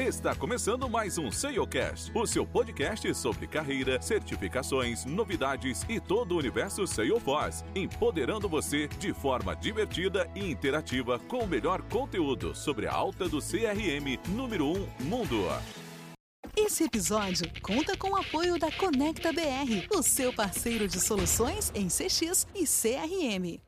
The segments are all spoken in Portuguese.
Está começando mais um SaleCast, o seu podcast sobre carreira, certificações, novidades e todo o universo Salesforce, empoderando você de forma divertida e interativa com o melhor conteúdo sobre a alta do CRM número 1 um mundo. Esse episódio conta com o apoio da Conecta BR, o seu parceiro de soluções em CX e CRM.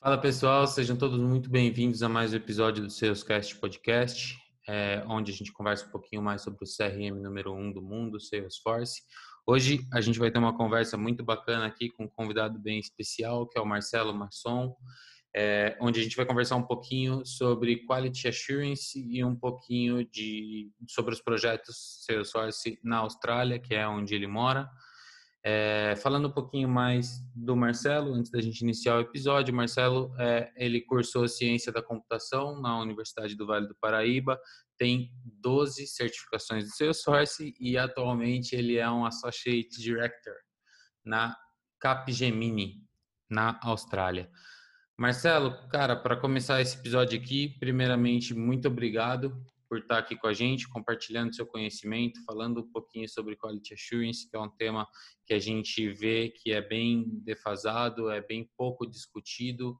Fala pessoal, sejam todos muito bem-vindos a mais um episódio do Salescast Podcast é, onde a gente conversa um pouquinho mais sobre o CRM número um do mundo, Salesforce. Hoje a gente vai ter uma conversa muito bacana aqui com um convidado bem especial, que é o Marcelo Masson, é, onde a gente vai conversar um pouquinho sobre Quality Assurance e um pouquinho de, sobre os projetos Salesforce na Austrália, que é onde ele mora. É, falando um pouquinho mais do Marcelo, antes da gente iniciar o episódio, Marcelo, é, ele cursou Ciência da Computação na Universidade do Vale do Paraíba, tem 12 certificações do Salesforce e atualmente ele é um Associate Director na Capgemini, na Austrália. Marcelo, cara, para começar esse episódio aqui, primeiramente, muito obrigado por estar aqui com a gente, compartilhando seu conhecimento, falando um pouquinho sobre Quality Assurance, que é um tema que a gente vê que é bem defasado, é bem pouco discutido,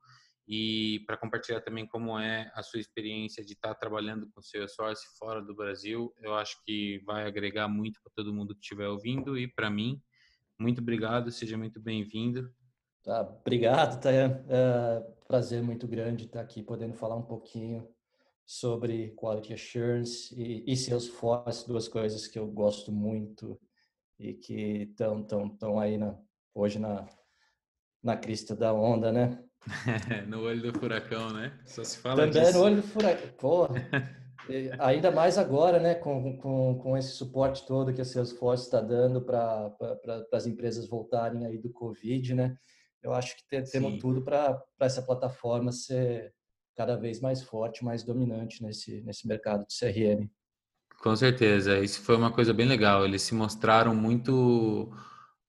e para compartilhar também como é a sua experiência de estar trabalhando com Salesforce fora do Brasil. Eu acho que vai agregar muito para todo mundo que estiver ouvindo e para mim. Muito obrigado, seja muito bem-vindo. Tá, obrigado, Tayan. É prazer muito grande estar aqui podendo falar um pouquinho sobre Quality Assurance e, e Salesforce, duas coisas que eu gosto muito e que estão tão, tão aí na, hoje na, na crista da onda, né? no olho do furacão, né? Só se fala Também disso. no olho do furacão. Pô, ainda mais agora, né? Com, com, com esse suporte todo que a Salesforce está dando para pra, as empresas voltarem aí do Covid, né? Eu acho que temos tudo para essa plataforma ser cada vez mais forte, mais dominante nesse, nesse mercado de CRM. Com certeza, isso foi uma coisa bem legal. Eles se mostraram muito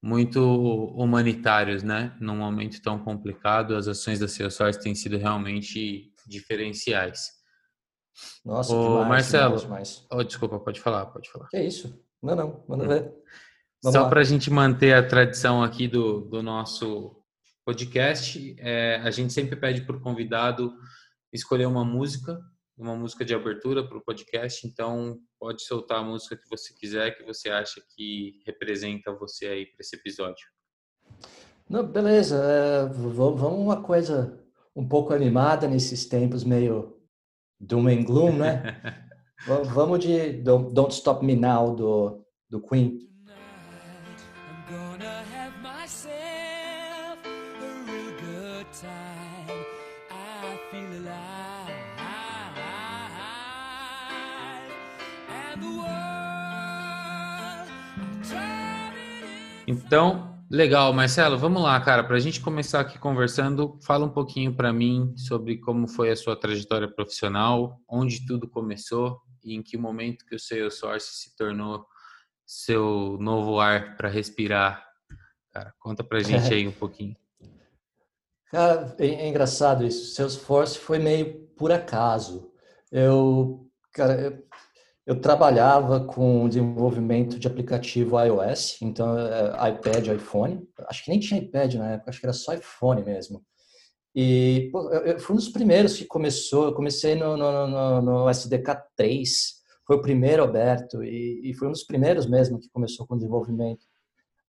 muito humanitários, né? Num momento tão complicado, as ações da Salesforce têm sido realmente diferenciais. Nossa, Ô, demais, Marcelo, demais, demais. Oh, desculpa, pode falar, pode falar. Que é isso? Não, não, manda ver. Vamos Só para a gente manter a tradição aqui do, do nosso podcast, é, a gente sempre pede para o convidado escolher uma música, uma música de abertura para o podcast. Então, pode soltar a música que você quiser, que você acha que representa você aí para esse episódio. Não, beleza. É, vamos uma coisa um pouco animada nesses tempos meio doom and gloom, né? vamos de Don't Stop Me Now do, do Queen. Então, legal, Marcelo, vamos lá, cara, para a gente começar aqui conversando, fala um pouquinho para mim sobre como foi a sua trajetória profissional, onde tudo começou e em que momento que o Salesforce se tornou seu novo ar para respirar. Cara, conta para a gente aí um pouquinho. Cara, é, é engraçado isso. Salesforce foi meio por acaso. Eu, cara, eu, eu trabalhava com desenvolvimento de aplicativo iOS, então é, iPad, iPhone. Acho que nem tinha iPad na época, acho que era só iPhone mesmo. E pô, eu, fui um dos primeiros que começou. Eu comecei no, no, no, no SDK 3, foi o primeiro aberto e, e, foi um dos primeiros mesmo que começou com desenvolvimento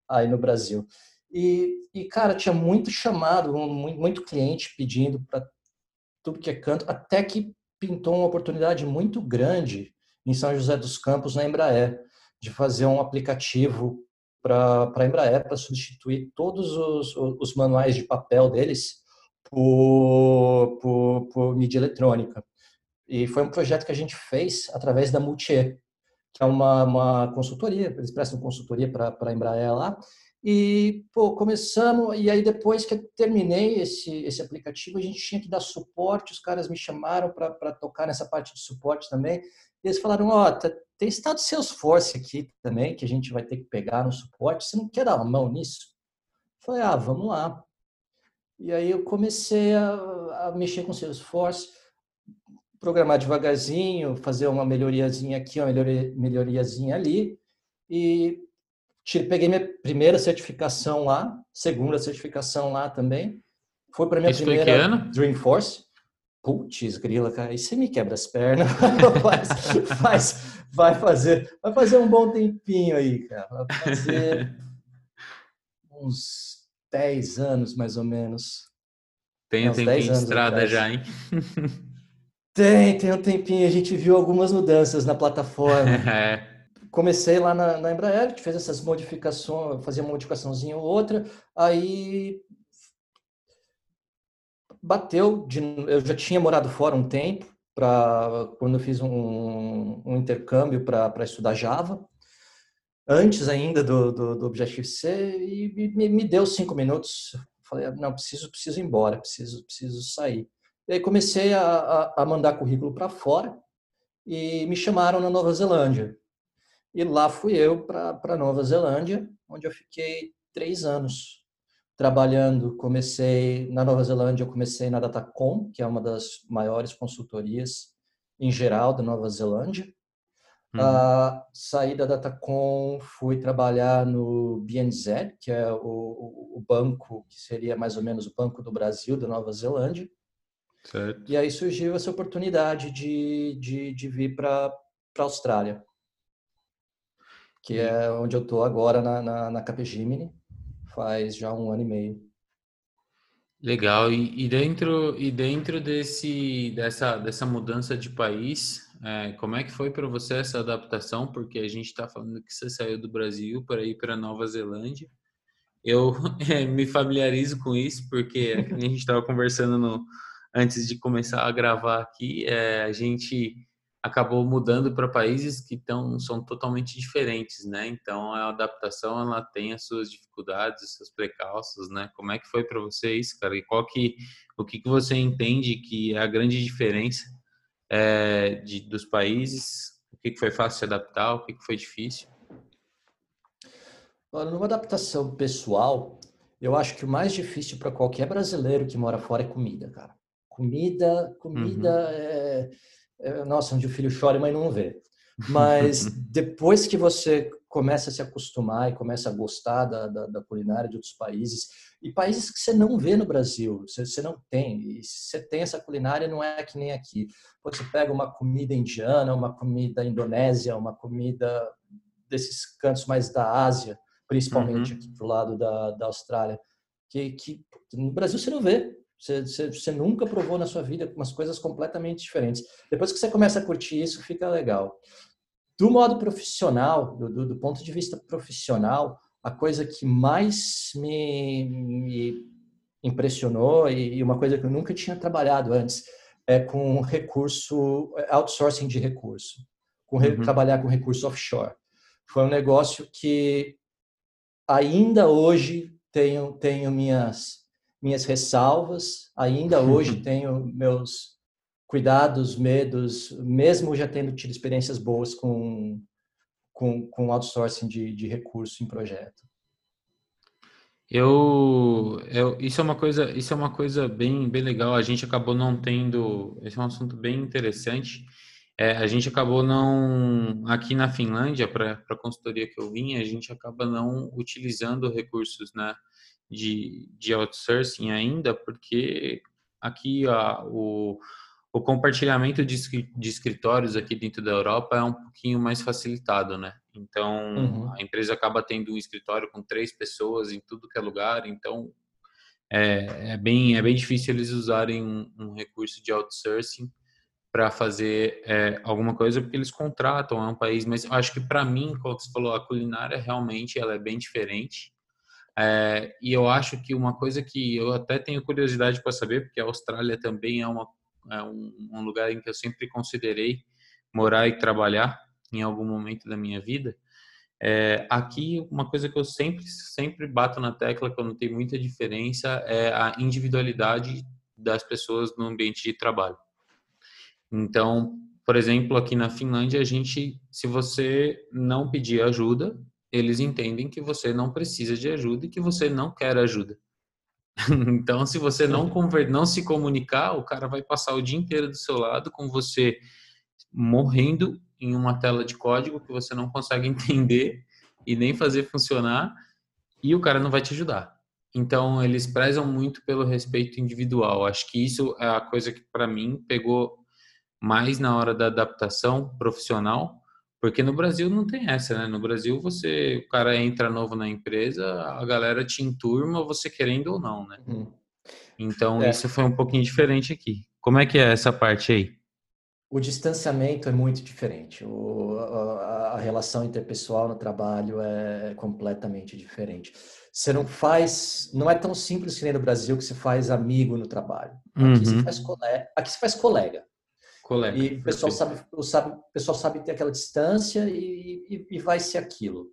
aí no Brasil. E, e cara, tinha muito chamado, muito, muito cliente pedindo para tudo que é canto, até que pintou uma oportunidade muito grande em São José dos Campos, na Embraer, de fazer um aplicativo para a Embraer para substituir todos os, os, manuais de papel deles por, por, por mídia eletrônica. E foi um projeto que a gente fez através da Multier, que é uma, uma consultoria, eles prestam consultoria para a Embraer lá, e, pô, começamos, e aí depois que eu terminei esse, esse aplicativo, a gente tinha que dar suporte, os caras me chamaram para tocar nessa parte de suporte também, eles falaram, ó, oh, tem estado Salesforce aqui também, que a gente vai ter que pegar no suporte, você não quer dar uma mão nisso? Eu falei, ah, vamos lá. E aí eu comecei a, a mexer com Salesforce, programar devagarzinho, fazer uma melhoriazinha aqui, uma melhoria, melhoriazinha ali. E peguei minha primeira certificação lá, segunda certificação lá também. Foi para minha Isso primeira Dreamforce. Putz, grila, cara, aí você me quebra as pernas. faz, faz, vai fazer, vai fazer um bom tempinho aí, cara. Vai fazer uns 10 anos, mais ou menos. Tem um tempinho de estrada atrás. já, hein? Tem, tem um tempinho. A gente viu algumas mudanças na plataforma. É. Comecei lá na, na Embraer, que fez essas modificações, fazia uma modificaçãozinha ou outra, aí bateu, de, eu já tinha morado fora um tempo, para quando eu fiz um, um intercâmbio para estudar Java, antes ainda do, do, do Objective-C, e me, me, deu cinco minutos. Falei, não, preciso, preciso ir embora, preciso, preciso sair. E aí comecei a, a, a mandar currículo para fora e me chamaram na Nova Zelândia. E lá fui eu para Nova Zelândia, onde eu fiquei três anos trabalhando, comecei na Nova Zelândia, eu comecei na Datacom, que é uma das maiores consultorias em geral da Nova Zelândia. Uhum. Uh, saí da Datacom, fui trabalhar no BNZ, que é o, o, banco que seria mais ou menos o Banco do Brasil da Nova Zelândia. Certo. E aí surgiu essa oportunidade de, de, de vir para a Austrália, que é onde eu estou agora na, na, na Capgemini faz já um ano e meio. Legal. E, e dentro e dentro desse dessa dessa mudança de país, é, como é que foi para você essa adaptação? Porque a gente está falando que você saiu do Brasil para ir para Nova Zelândia. Eu é, me familiarizo com isso porque a gente estava conversando no, antes de começar a gravar aqui. É, a gente acabou mudando para países que tão, são totalmente diferentes, né? Então a adaptação ela tem as suas dificuldades, os seus precalços, né? Como é que foi para vocês, cara? E qual que o que, que você entende que é a grande diferença é, de, dos países? O que, que foi fácil se adaptar? O que, que foi difícil? Olha, numa adaptação pessoal, eu acho que o mais difícil para qualquer brasileiro que mora fora é comida, cara. Comida, comida uhum. é nossa, onde o filho chora e mãe não vê. Mas depois que você começa a se acostumar e começa a gostar da, da, da, culinária de outros países, e países que você não vê no Brasil, você, você não tem, e você tem essa culinária, não é que nem aqui. Você pega uma comida indiana, uma comida indonésia, uma comida desses cantos mais da Ásia, principalmente uhum. aqui pro lado da, da Austrália, que, que no Brasil você não vê. Você, você, você, nunca provou na sua vida umas coisas completamente diferentes. Depois que você começa a curtir isso, fica legal. Do modo profissional, do, do, do ponto de vista profissional, a coisa que mais me, me impressionou e, e, uma coisa que eu nunca tinha trabalhado antes é com recurso, outsourcing de recurso, com uhum. trabalhar com recurso offshore. Foi um negócio que ainda hoje tenho, tenho minhas minhas ressalvas, ainda hoje tenho meus cuidados, medos, mesmo já tendo tido experiências boas com, com, com outsourcing de, de recurso em projeto. Eu, eu, isso é uma coisa, isso é uma coisa bem, bem legal. A gente acabou não tendo, esse é um assunto bem interessante. É, a gente acabou não, aqui na Finlândia, para a consultoria que eu vim, a gente acaba não utilizando recursos, né, de, de outsourcing ainda, porque aqui a, o, o compartilhamento de, de escritórios aqui dentro da Europa é um pouquinho mais facilitado, né? Então, uhum. a empresa acaba tendo um escritório com três pessoas em tudo que é lugar, então é, é bem, é bem difícil eles usarem um, um recurso de outsourcing para fazer é, alguma coisa porque eles contratam, é um país, mas acho que para mim, como você falou, a culinária realmente ela é bem diferente é, e eu acho que uma coisa que eu até tenho curiosidade para saber, porque a Austrália também é, uma, é um, um, lugar em que eu sempre considerei morar e trabalhar em algum momento da minha vida. É, aqui, uma coisa que eu sempre, sempre bato na tecla, que eu não tenho muita diferença, é a individualidade das pessoas no ambiente de trabalho. Então, por exemplo, aqui na Finlândia, a gente, se você não pedir ajuda, eles entendem que você não precisa de ajuda e que você não quer ajuda. então, se você não, conver... não se comunicar, o cara vai passar o dia inteiro do seu lado com você morrendo em uma tela de código que você não consegue entender e nem fazer funcionar e o cara não vai te ajudar. Então, eles prezam muito pelo respeito individual. Acho que isso é a coisa que, para mim, pegou mais na hora da adaptação profissional, porque no Brasil não tem essa, né? No Brasil, você, o cara entra novo na empresa, a galera te enturma, você querendo ou não, né? Hum. Então, é. isso foi um pouquinho diferente aqui. Como é que é essa parte aí? O distanciamento é muito diferente. O, a, a, relação interpessoal no trabalho é completamente diferente. Você não faz, não é tão simples que nem no Brasil que você faz amigo no trabalho. Aqui, uhum. você, faz colega, aqui você faz colega. E o pessoal sabe, o, sabe, o pessoal sabe ter aquela distância e, e, e, vai ser aquilo.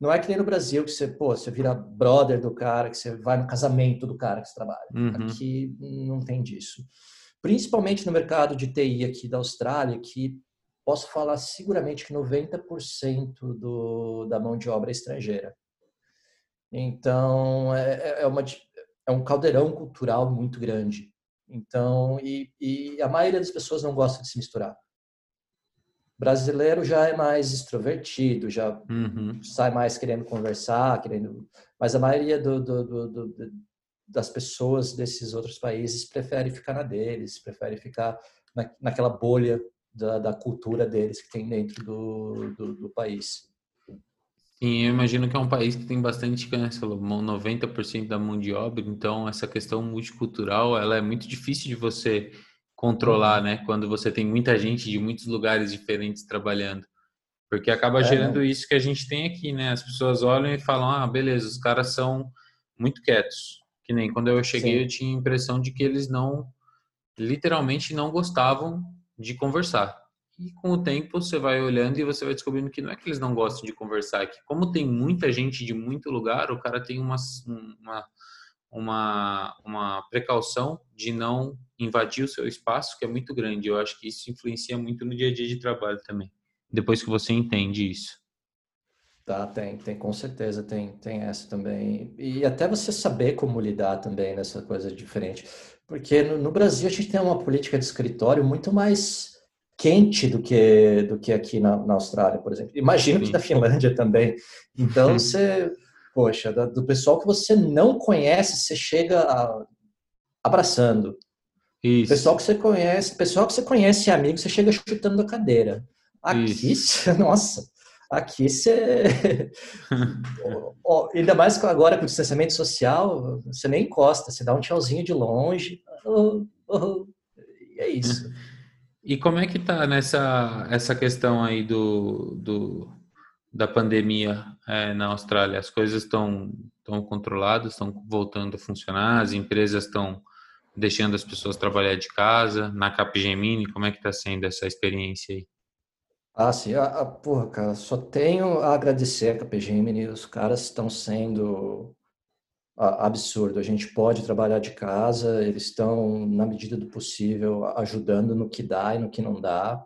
Não é que nem no Brasil que você, pô, você vira brother do cara, que você vai no casamento do cara que você trabalha. Uhum. Aqui não tem disso principalmente no mercado de TI aqui da Austrália, que posso falar seguramente que 90% do, da mão de obra é estrangeira. Então, é, é, é, uma, é um caldeirão cultural muito grande. Então, e, e a maioria das pessoas não gosta de se misturar. Brasileiro já é mais extrovertido, já uhum. sai mais querendo conversar, querendo. Mas a maioria do, do, do, das pessoas desses outros países prefere ficar na deles, prefere ficar na, naquela bolha da, da, cultura deles que tem dentro do, do, do, país. Sim, eu imagino que é um país que tem bastante, né, 90% da mão de obra, então essa questão multicultural, ela é muito difícil de você controlar, uhum. né, quando você tem muita gente de muitos lugares diferentes trabalhando. Porque acaba é, gerando né? isso que a gente tem aqui, né? As pessoas olham e falam: "Ah, beleza, os caras são muito quietos que nem quando eu cheguei, Sim. eu tinha a impressão de que eles não, literalmente não gostavam de conversar. E com o tempo você vai olhando e você vai descobrindo que não é que eles não gostam de conversar, é que como tem muita gente de muito lugar, o cara tem uma, uma, uma, uma precaução de não invadir o seu espaço, que é muito grande. Eu acho que isso influencia muito no dia a dia de trabalho também. Depois que você entende isso. Tá, tem, tem, com certeza, tem, tem essa também. E até você saber como lidar também nessa coisa diferente. Porque no, no Brasil a gente tem uma política de escritório muito mais quente do que, do que aqui na, na Austrália, por exemplo. Imagino que na Finlândia também. Então você, poxa, do pessoal que você não conhece, você chega a, abraçando. Isso. Pessoal que você conhece, pessoal que você conhece amigo, você chega chutando a cadeira. Aqui, nossa, Aqui você. ainda mais agora com o distanciamento social, você nem encosta, você dá um tchauzinho de longe. Oh, oh, e é isso. E como é que tá nessa essa questão aí do, do da pandemia é, na Austrália? As coisas estão estão controladas, estão voltando a funcionar, as empresas estão deixando as pessoas trabalhar de casa. Na Capgemini, como é que está sendo essa experiência aí? Ah, sim. Ah, ah, porra, cara, só tenho a agradecer a KPGMini. Os caras estão sendo absurdo. A gente pode trabalhar de casa, eles estão, na medida do possível, ajudando no que dá e no que não dá.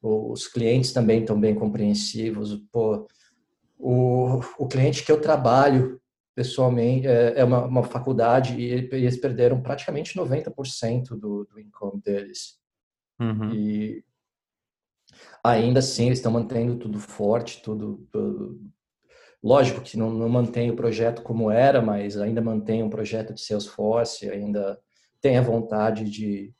Os clientes também estão bem compreensivos. Pô, o, o cliente que eu trabalho pessoalmente é, é uma, uma faculdade e eles perderam praticamente 90% do, do income deles. Uhum. E ainda assim eles estão mantendo tudo forte, tudo, tudo... lógico que não, não mantém o projeto como era, mas ainda mantém um projeto de Salesforce, ainda tem a vontade de,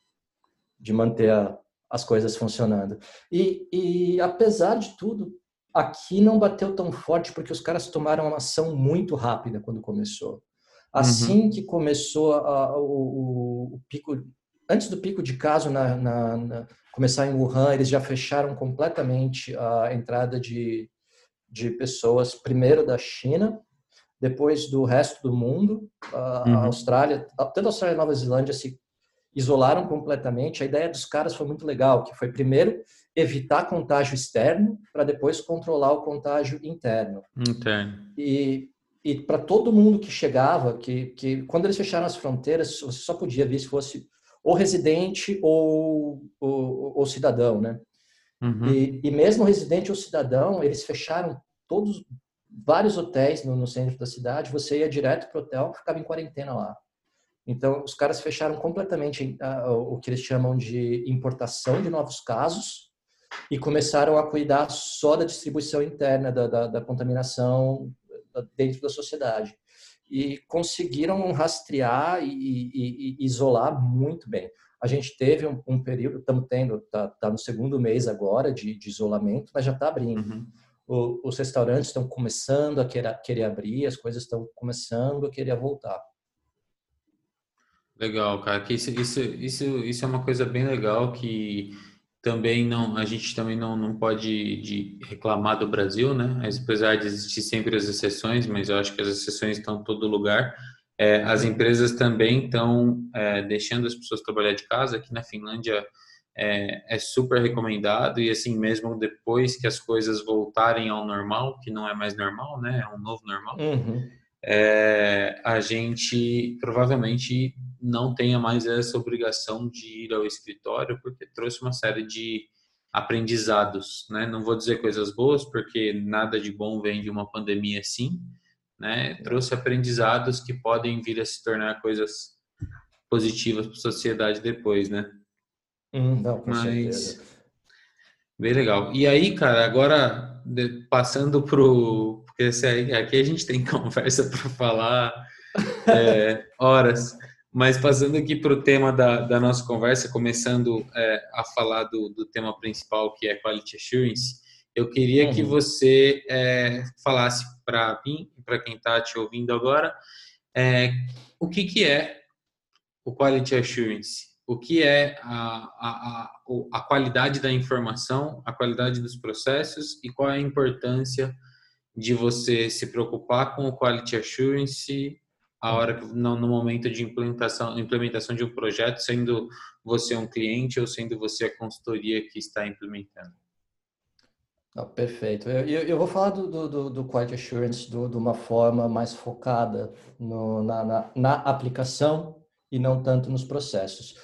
de manter a, as coisas funcionando. E, e apesar de tudo, aqui não bateu tão forte porque os caras tomaram uma ação muito rápida quando começou. Assim uhum. que começou a, o, o, o, pico, antes do pico de caso na, na, na, começar em Wuhan, eles já fecharam completamente a entrada de, de pessoas, primeiro da China, depois do resto do mundo. A uhum. Austrália, tanto a Austrália e a Nova Zelândia se isolaram completamente. A ideia dos caras foi muito legal, que foi primeiro evitar contágio externo para depois controlar o contágio interno. Interno. E, e para todo mundo que chegava, que, que quando eles fecharam as fronteiras, você só podia vir se fosse ou residente ou, ou, ou cidadão, né? Uhum. E, e, mesmo residente ou cidadão, eles fecharam todos vários hotéis no, no, centro da cidade. Você ia direto para o hotel, ficava em quarentena lá. Então, os caras fecharam completamente uh, o que eles chamam de importação de novos casos e começaram a cuidar só da distribuição interna da, da, da contaminação dentro da sociedade. E conseguiram rastrear e, e, e isolar muito bem. A gente teve um, um período, estamos tendo, está tá no segundo mês agora de, de isolamento, mas já está abrindo. Uhum. O, os restaurantes estão começando a querer, querer abrir, as coisas estão começando a querer voltar. Legal, cara. Que isso, isso, isso, isso é uma coisa bem legal que também não a gente também não, não pode de reclamar do Brasil, né? Apesar de existir sempre as exceções, mas eu acho que as exceções estão em todo lugar. É, as empresas também estão é, deixando as pessoas trabalhar de casa. Aqui na Finlândia é, é, super recomendado e assim mesmo depois que as coisas voltarem ao normal, que não é mais normal, né? É um novo normal. Uhum. É, a gente provavelmente não tenha mais essa obrigação de ir ao escritório, porque trouxe uma série de aprendizados, né? Não vou dizer coisas boas, porque nada de bom vem de uma pandemia assim, né? Trouxe aprendizados que podem vir a se tornar coisas positivas para a sociedade depois, né? Hum, não, com Mas certeza. bem legal. E aí, cara, agora passando pro porque aqui a gente tem conversa para falar é, horas. Mas passando aqui para o tema da, da, nossa conversa, começando é, a falar do, do, tema principal, que é Quality Assurance, eu queria uhum. que você é, falasse para mim para quem está te ouvindo agora, é, o que, que é o Quality Assurance? O que é a, a, a, a qualidade da informação, a qualidade dos processos e qual é a importância de você se preocupar com o Quality Assurance a hora no, no momento de implementação, implementação de um projeto, sendo você um cliente ou sendo você a consultoria que está implementando? Perfeito. Eu, eu, vou falar do, do, do Quality Assurance do, de uma forma mais focada no, na, na, na, aplicação e não tanto nos processos.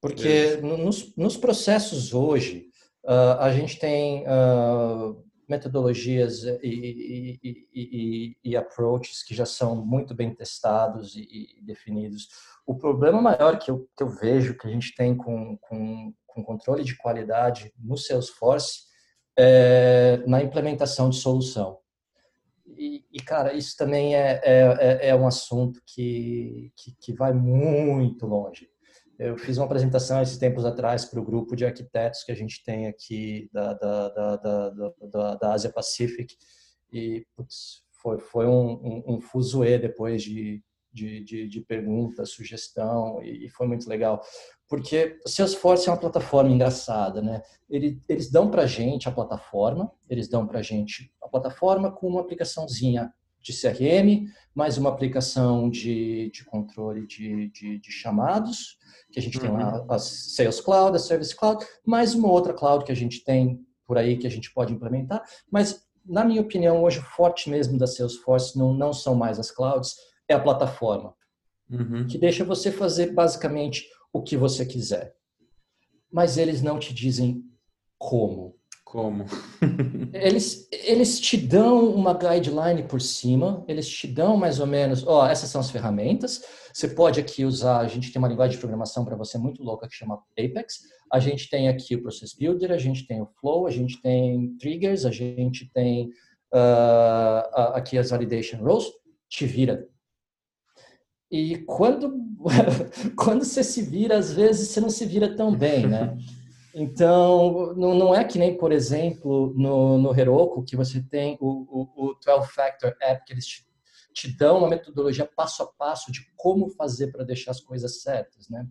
Porque nos, nos, processos hoje, uh, a gente tem uh, metodologias e, e, e, e, approaches que já são muito bem testados e, definidos. O problema maior que eu, que eu vejo que a gente tem com, com, com controle de qualidade no Salesforce é na implementação de solução. E, cara, isso também é, é, é, é um assunto que, que, que vai muito longe. Eu fiz uma apresentação esses tempos atrás para o grupo de arquitetos que a gente tem aqui da, da, da, da, da Ásia Pacific e putz, foi, foi um, um, um fuzuê depois de, de, de, de pergunta, sugestão e, foi muito legal. Porque o Salesforce é uma plataforma engraçada, né? Eles, eles dão para a gente a plataforma, eles dão para a gente a plataforma com uma aplicaçãozinha de CRM, mais uma aplicação de, de controle de, de, de chamados, que a gente uhum. tem lá a Sales Cloud, a Service Cloud, mais uma outra cloud que a gente tem por aí que a gente pode implementar, mas na minha opinião, hoje o forte mesmo da Salesforce não, não são mais as clouds, é a plataforma, uhum. que deixa você fazer basicamente o que você quiser. Mas eles não te dizem como. Como? eles, eles te dão uma guideline por cima, eles te dão mais ou menos, ó, oh, essas são as ferramentas. Você pode aqui usar, a gente tem uma linguagem de programação para você muito louca que chama Apex. A gente tem aqui o Process Builder, a gente tem o Flow, a gente tem triggers, a gente tem uh, aqui as validation rows. Te vira. E quando, quando você se vira, às vezes você não se vira tão bem, né? Então, não, não é que nem, por exemplo, no, no Heroku, que você tem o, o, o 12-Factor App, que eles te, te, dão uma metodologia passo a passo de como fazer para deixar as coisas certas, né?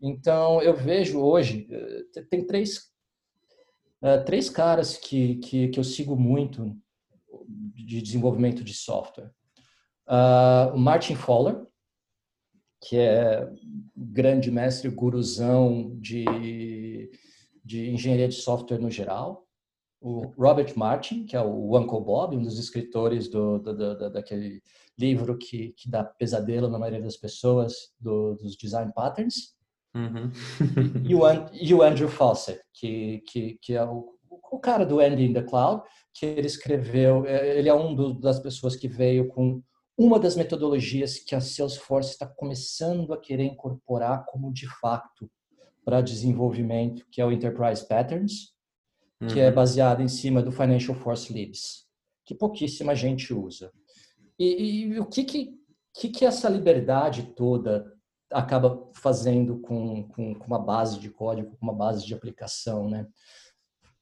Então, eu vejo hoje, eh, tem três, uh, três caras que, que, que eu sigo muito de desenvolvimento de software. Uh, o Martin Fowler, que é grande mestre, guruzão de de engenharia de software no geral, o Robert Martin, que é o Uncle Bob, um dos escritores do, do, do daquele livro que, que dá pesadelo na maioria das pessoas, do, dos design patterns, uhum. e, o, e o Andrew Fawcett, que, que, que é o, o cara do Andy in the Cloud, que ele escreveu, é, ele é um do, das pessoas que veio com uma das metodologias que a Salesforce está começando a querer incorporar como de fato para desenvolvimento, que é o Enterprise Patterns, uhum. que é uhum. baseado em cima do Financial Force Libs, que pouquíssima gente usa. E, e o que que, que que essa liberdade toda acaba fazendo com, com, com uma base de código, com uma base de aplicação, né?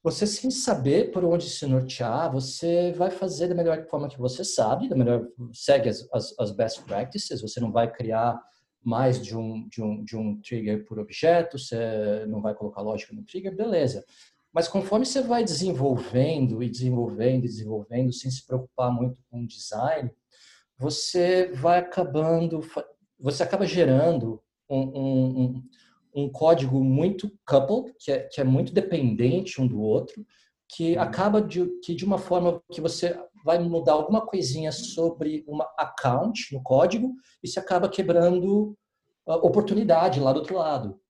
Você sem saber por onde se nortear, você vai fazer da melhor forma que você sabe, da melhor segue as, as, as best practices. Você não vai criar mais de um, de um, de um trigger por objeto, você não vai colocar lógica no trigger, beleza. Mas conforme você vai desenvolvendo e desenvolvendo e desenvolvendo, sem se preocupar muito com o design, você vai acabando, você acaba gerando um, código muito coupled, que é, que é muito dependente um do outro, que uhum. acaba de, que de uma forma que você vai mudar alguma coisinha sobre uma account no código e se acaba quebrando a oportunidade lá do outro lado.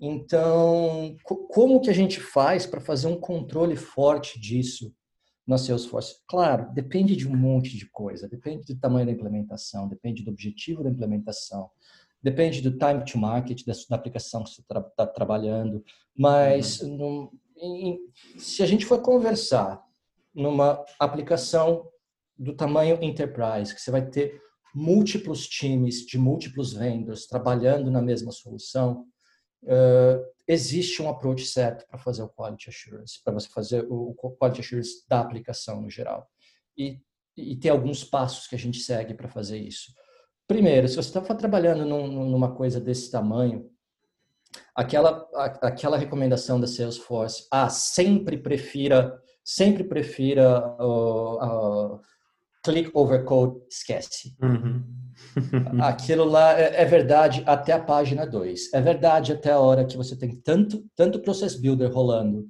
Então, como que a gente faz para fazer um controle forte disso na Salesforce? Claro, depende de um monte de coisa, depende do tamanho da implementação, depende do objetivo da implementação, depende do time to market da, da aplicação que você está tra trabalhando, mas uhum. em, se a gente for conversar numa aplicação do tamanho enterprise, que você vai ter múltiplos times de múltiplos vendors trabalhando na mesma solução, uh, existe um approach certo para fazer o quality assurance, para você fazer o quality assurance da aplicação no geral. E, e tem alguns passos que a gente segue para fazer isso. Primeiro, se você está trabalhando num, numa coisa desse tamanho, aquela, aquela recomendação da Salesforce, ah, sempre prefira sempre prefira uh, uh, click over code, esquece. Uhum. Aquilo lá é, é, verdade até a página 2. É verdade até a hora que você tem tanto, tanto Process Builder rolando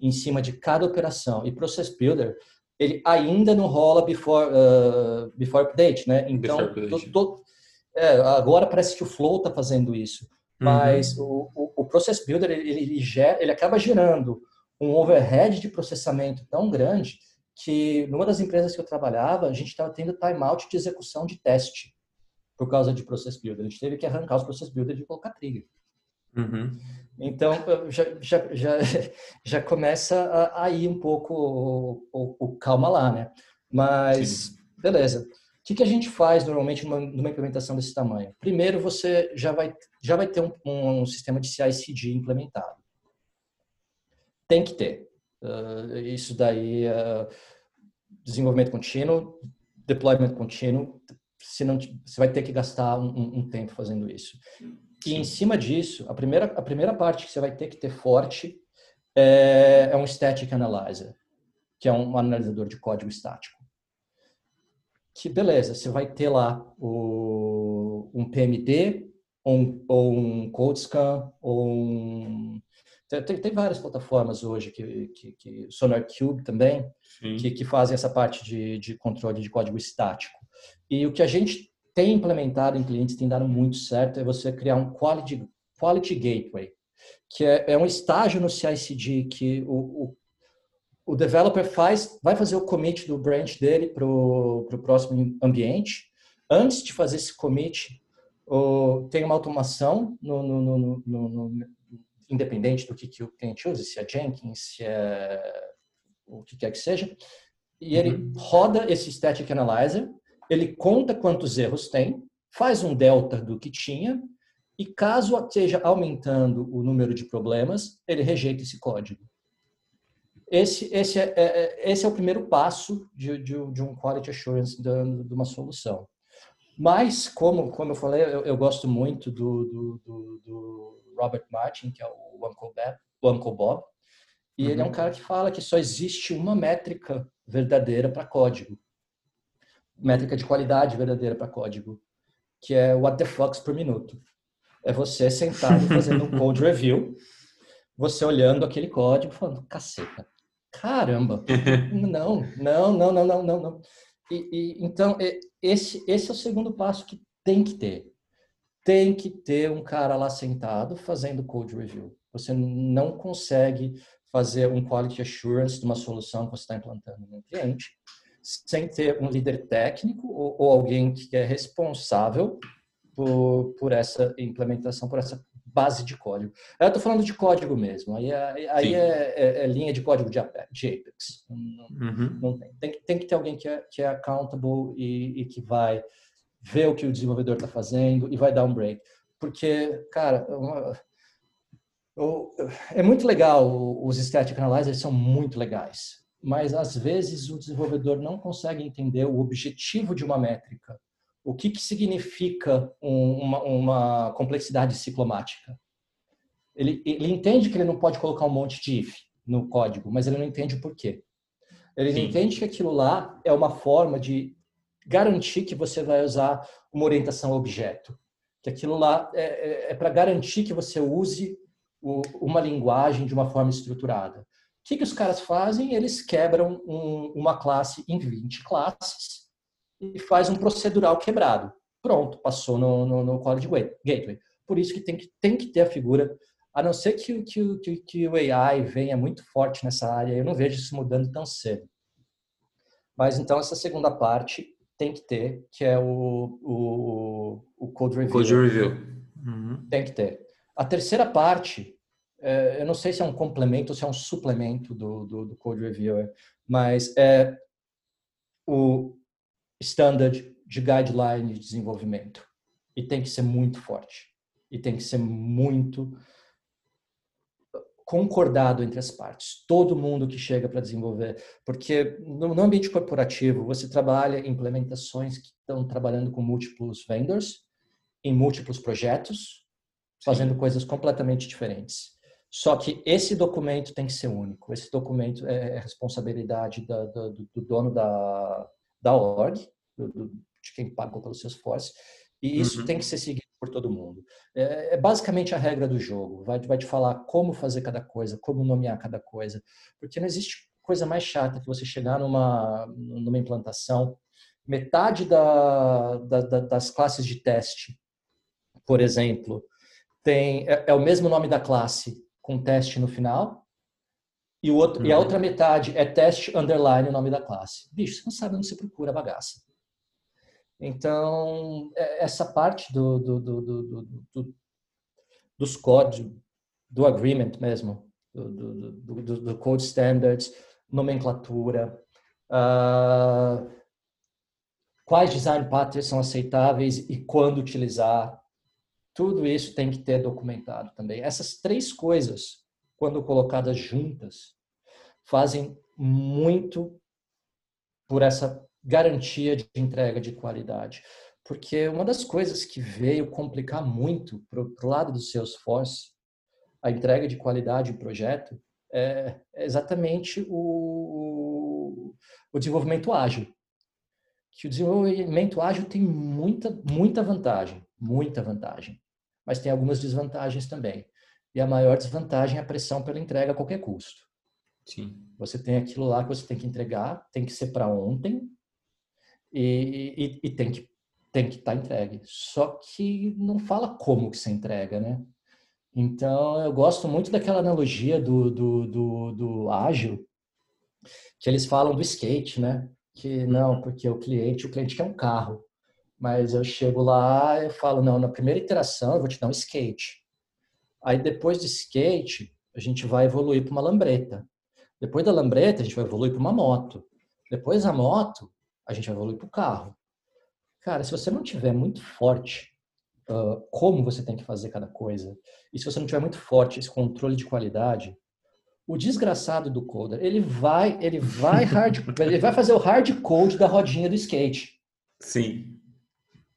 em cima de cada operação. E Process Builder, ele ainda não rola before, uh, before update, né? Então, é, agora parece que o Flow está fazendo isso. Uhum. Mas o, o, o, Process Builder, ele, ele, gera, ele acaba gerando um overhead de processamento tão grande que numa das empresas que eu trabalhava, a gente estava tendo timeout de execução de teste por causa de Process Builder. A gente teve que arrancar os Process Builder e colocar trigger. Uhum. Então, já, já, já, já começa a, ir um pouco o, o, o, calma lá, né? Mas, Sim. beleza. O que, que a gente faz normalmente numa, numa, implementação desse tamanho? Primeiro, você já vai, já vai ter um, um sistema de CI/CD implementado. Tem que ter. Uh, isso daí, uh, desenvolvimento contínuo, deployment contínuo, se não, você vai ter que gastar um, um tempo fazendo isso. E em cima disso, a primeira, a primeira parte que você vai ter que ter forte é, é um Static Analyzer, que é um analisador de código estático. Que beleza, você vai ter lá o, um PMD, ou um, ou um CodeScan, ou um tem, tem, várias plataformas hoje, que, que, que SonarCube também, que, que, fazem essa parte de, de controle de código estático. E o que a gente tem implementado em clientes, tem dado muito certo, é você criar um Quality, quality Gateway, que é, é um estágio no CI/CD que o, o, o, developer faz, vai fazer o commit do branch dele para o próximo ambiente. Antes de fazer esse commit, o, tem uma automação no, no, no, independente do que, que o cliente use, se é Jenkins, se é o que quer que seja, e ele uhum. roda esse Static Analyzer, ele conta quantos erros tem, faz um delta do que tinha, e caso esteja aumentando o número de problemas, ele rejeita esse código. Esse, esse, é, é, é esse é o primeiro passo de, de, de um Quality Assurance de, de, uma solução. Mas, como, como eu falei, eu, eu gosto muito do, do, do, do Robert Martin, que é o Uncle, Bob, o Uncle Bob e uhum. ele é um uhum. cara que fala que só existe uma métrica verdadeira para código. Métrica de qualidade verdadeira para código, que é what the fucks por minuto. É você sentado fazendo um code review, você olhando aquele código falando, caceta, caramba, não, não, não, não, não, não, não. E, e, então, esse, esse é o segundo passo que tem que ter tem que ter um cara lá sentado fazendo code review. Você não consegue fazer um quality assurance de uma solução que você está implantando no cliente sem ter um líder técnico ou, ou alguém que é responsável por, por essa implementação, por essa base de código. Eu estou falando de código mesmo, aí, é, aí é, é, é, linha de código de Apex. Não, uhum. não tem. Tem, tem, que ter alguém que é, que é accountable e, e que vai ver o que o desenvolvedor está fazendo e vai dar um break. Porque, cara, uma, é muito legal, os static analyzers são muito legais, mas às vezes o desenvolvedor não consegue entender o objetivo de uma métrica o que, que significa um, uma, uma, complexidade ciclomática. Ele, ele, entende que ele não pode colocar um monte de if no código, mas ele não entende o porquê. Ele Sim. entende que aquilo lá é uma forma de garantir que você vai usar uma orientação a objeto. Que aquilo lá é, é, é para garantir que você use o, uma linguagem de uma forma estruturada. O que, que os caras fazem? Eles quebram um, uma classe em 20 classes e faz um procedural quebrado. Pronto, passou no, no, no Gateway. Por isso que tem que, tem que ter a figura, a não ser que, que, que, que o AI venha muito forte nessa área, eu não vejo isso mudando tão cedo. Mas então essa segunda parte tem que ter, que é o, o, o Code Review. Code Review. Uhum. Tem que ter. A terceira parte, eu não sei se é um complemento ou se é um suplemento do, do, do Code Reviewer, mas é o, standard de guideline de desenvolvimento. E tem que ser muito forte. E tem que ser muito concordado entre as partes. Todo mundo que chega para desenvolver. Porque no ambiente corporativo, você trabalha em implementações que estão trabalhando com múltiplos vendors, em múltiplos projetos, fazendo coisas completamente diferentes. Só que esse documento tem que ser único. Esse documento é, é responsabilidade da, da, do, do dono da, da org, do, do, de quem pagou pelo seu esforço, e isso uhum. tem que ser seguido por todo mundo. É, é, basicamente a regra do jogo. Vai, vai te falar como fazer cada coisa, como nomear cada coisa, porque não existe coisa mais chata que você chegar numa, numa implantação, metade da, da, das classes de teste, por exemplo, tem é, é, o mesmo nome da classe com teste no final, e, o outro, uhum. e a uhum. outra metade é teste underline o nome da classe. Bicho, você não sabe onde você procura a bagaça. Então, é, essa parte do, do, do, do dos códigos, do agreement mesmo, do, do, code standards, nomenclatura, uh, quais design patterns são aceitáveis e quando utilizar, tudo isso tem que ter documentado também. Essas três coisas quando colocadas juntas, fazem muito por essa garantia de entrega de qualidade. Porque uma das coisas que veio complicar muito para o lado do Salesforce, a entrega de qualidade do projeto, é exatamente o, o desenvolvimento ágil. Que o desenvolvimento ágil tem muita, muita vantagem, muita vantagem, mas tem algumas desvantagens também. E a maior desvantagem é a pressão pela entrega a qualquer custo. Sim. Você tem aquilo lá que você tem que entregar, tem que ser para ontem e, e, e, tem que tem que estar tá entregue. Só que não fala como que você entrega, né? Então eu gosto muito daquela analogia do, do, do, do ágil, que eles falam do skate, né? Que não, porque o cliente, o cliente quer um carro. Mas eu chego lá e falo, não, na primeira iteração eu vou te dar um skate. Aí depois do skate, a gente vai evoluir para uma lambreta. Depois da lambreta, a gente vai evoluir para uma moto. Depois da moto, a gente vai evoluir para o carro. Cara, se você não tiver muito forte uh, como você tem que fazer cada coisa, e se você não tiver muito forte esse controle de qualidade, o desgraçado do coder, ele vai, ele vai hard, ele vai fazer o hard code da rodinha do skate. Sim.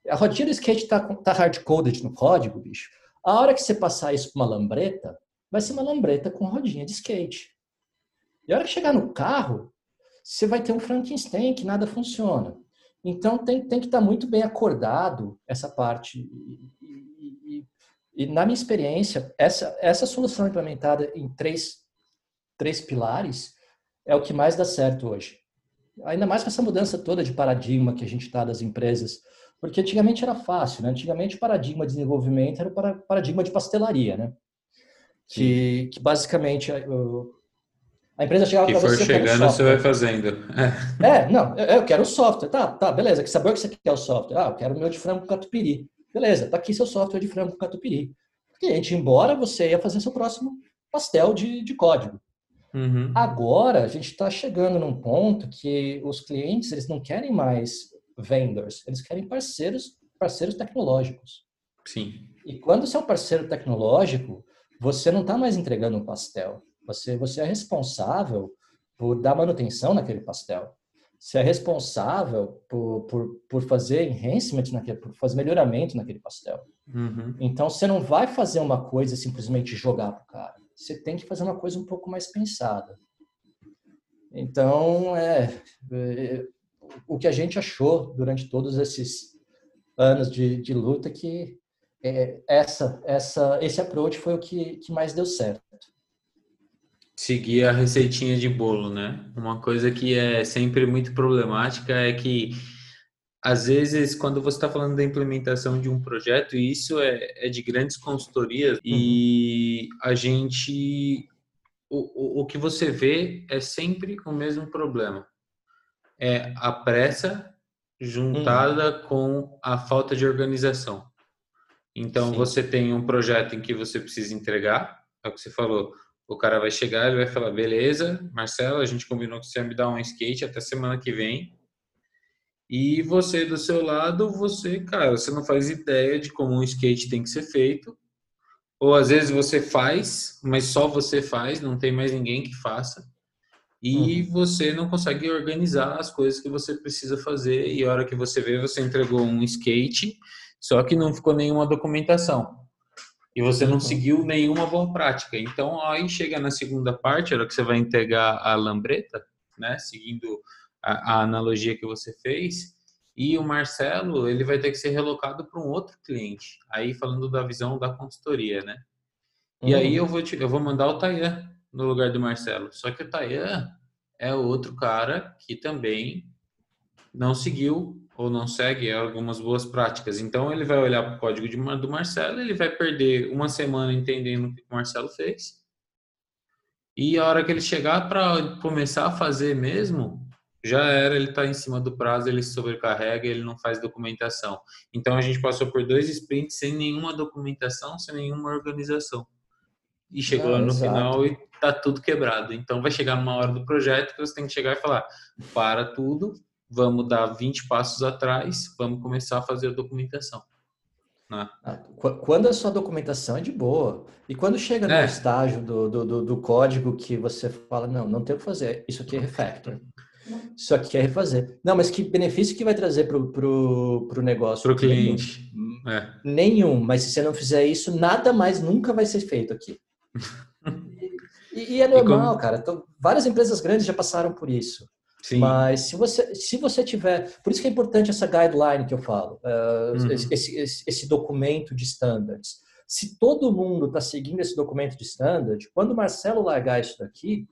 A rodinha do skate tá, tá hard coded no código, bicho. A hora que você passar isso para uma lambreta, vai ser uma lambreta com rodinha de skate. E a hora que chegar no carro, você vai ter um Frankenstein que nada funciona. Então tem, tem que estar tá muito bem acordado essa parte. E, e, e, e, na minha experiência, essa, essa solução implementada em três, três pilares é o que mais dá certo hoje. Ainda mais com essa mudança toda de paradigma que a gente está das empresas porque antigamente era fácil, né? Antigamente o paradigma de desenvolvimento era o paradigma de pastelaria, né? Que, que basicamente A empresa chegava para você. Que for chegando, você vai fazendo. É, não, eu quero o software. Tá, tá, beleza. Que sabor que você quer o software? Ah, eu quero o meu de frango catupiry. Beleza, tá aqui seu software de frango catupiry. Cliente, embora você ia fazer seu próximo pastel de, de código. Uhum. Agora, a gente está chegando num ponto que os clientes eles não querem mais vendors, eles querem parceiros, parceiros tecnológicos. Sim. E quando você é um parceiro tecnológico, você não está mais entregando um pastel. Você, você é responsável por dar manutenção naquele pastel. Você é responsável por, por, por fazer enhancement naquele, por fazer melhoramento naquele pastel. Uhum. Então, você não vai fazer uma coisa simplesmente jogar para o cara. Você tem que fazer uma coisa um pouco mais pensada. Então, é, é o que a gente achou durante todos esses anos de, de luta que é, essa, essa, esse approach foi o que, que mais deu certo seguir a receitinha de bolo, né? Uma coisa que é sempre muito problemática é que às vezes quando você está falando da implementação de um projeto, isso é, é de grandes consultorias uhum. e a gente o, o, o que você vê é sempre o mesmo problema. É a pressa juntada uhum. com a falta de organização. Então Sim. você tem um projeto em que você precisa entregar, é o que você falou, o cara vai chegar, ele vai falar: beleza, Marcelo, a gente combinou que você vai me dar um skate até semana que vem. E você do seu lado, você, cara, você não faz ideia de como um skate tem que ser feito. Ou às vezes você faz, mas só você faz, não tem mais ninguém que faça. E uhum. você não consegue organizar as coisas que você precisa fazer. E a hora que você vê, você entregou um skate, só que não ficou nenhuma documentação e você não uhum. seguiu nenhuma boa prática. Então, aí chega na segunda parte, a hora que você vai entregar a lambreta, né, seguindo a, a analogia que você fez, e o Marcelo, ele vai ter que ser relocado para um outro cliente. Aí falando da visão da consultoria, né? E uhum. aí eu vou te, eu vou mandar o Tayan no lugar do Marcelo. Só que o Tayan é outro cara que também não seguiu ou não segue algumas boas práticas. Então ele vai olhar para o código de, do Marcelo, ele vai perder uma semana entendendo o que o Marcelo fez. E a hora que ele chegar para começar a fazer mesmo, já era, ele está em cima do prazo, ele sobrecarrega, ele não faz documentação. Então a gente passou por dois sprints sem nenhuma documentação, sem nenhuma organização. E chegou no exato. final e tá tudo quebrado. Então vai chegar uma hora do projeto que você tem que chegar e falar: para tudo, vamos dar 20 passos atrás, vamos começar a fazer a documentação. Né? Ah, quando a sua documentação é de boa, e quando chega no é. estágio do, do, do, código que você fala, não, não tem o que fazer, isso aqui é refactor, isso aqui é refazer. Não, mas que benefício que vai trazer para o pro, pro negócio? Para o cliente. Nenhum. É. Nenhum, mas se você não fizer isso, nada mais nunca vai ser feito aqui. E, e, é normal, e como... cara. Então, várias empresas grandes já passaram por isso. Sim. Mas se você, se você tiver. Por isso que é importante essa guideline que eu falo, uh, uhum. esse, esse, esse, documento de standards. Se todo mundo está seguindo esse documento de standard, quando o Marcelo largar isso daqui,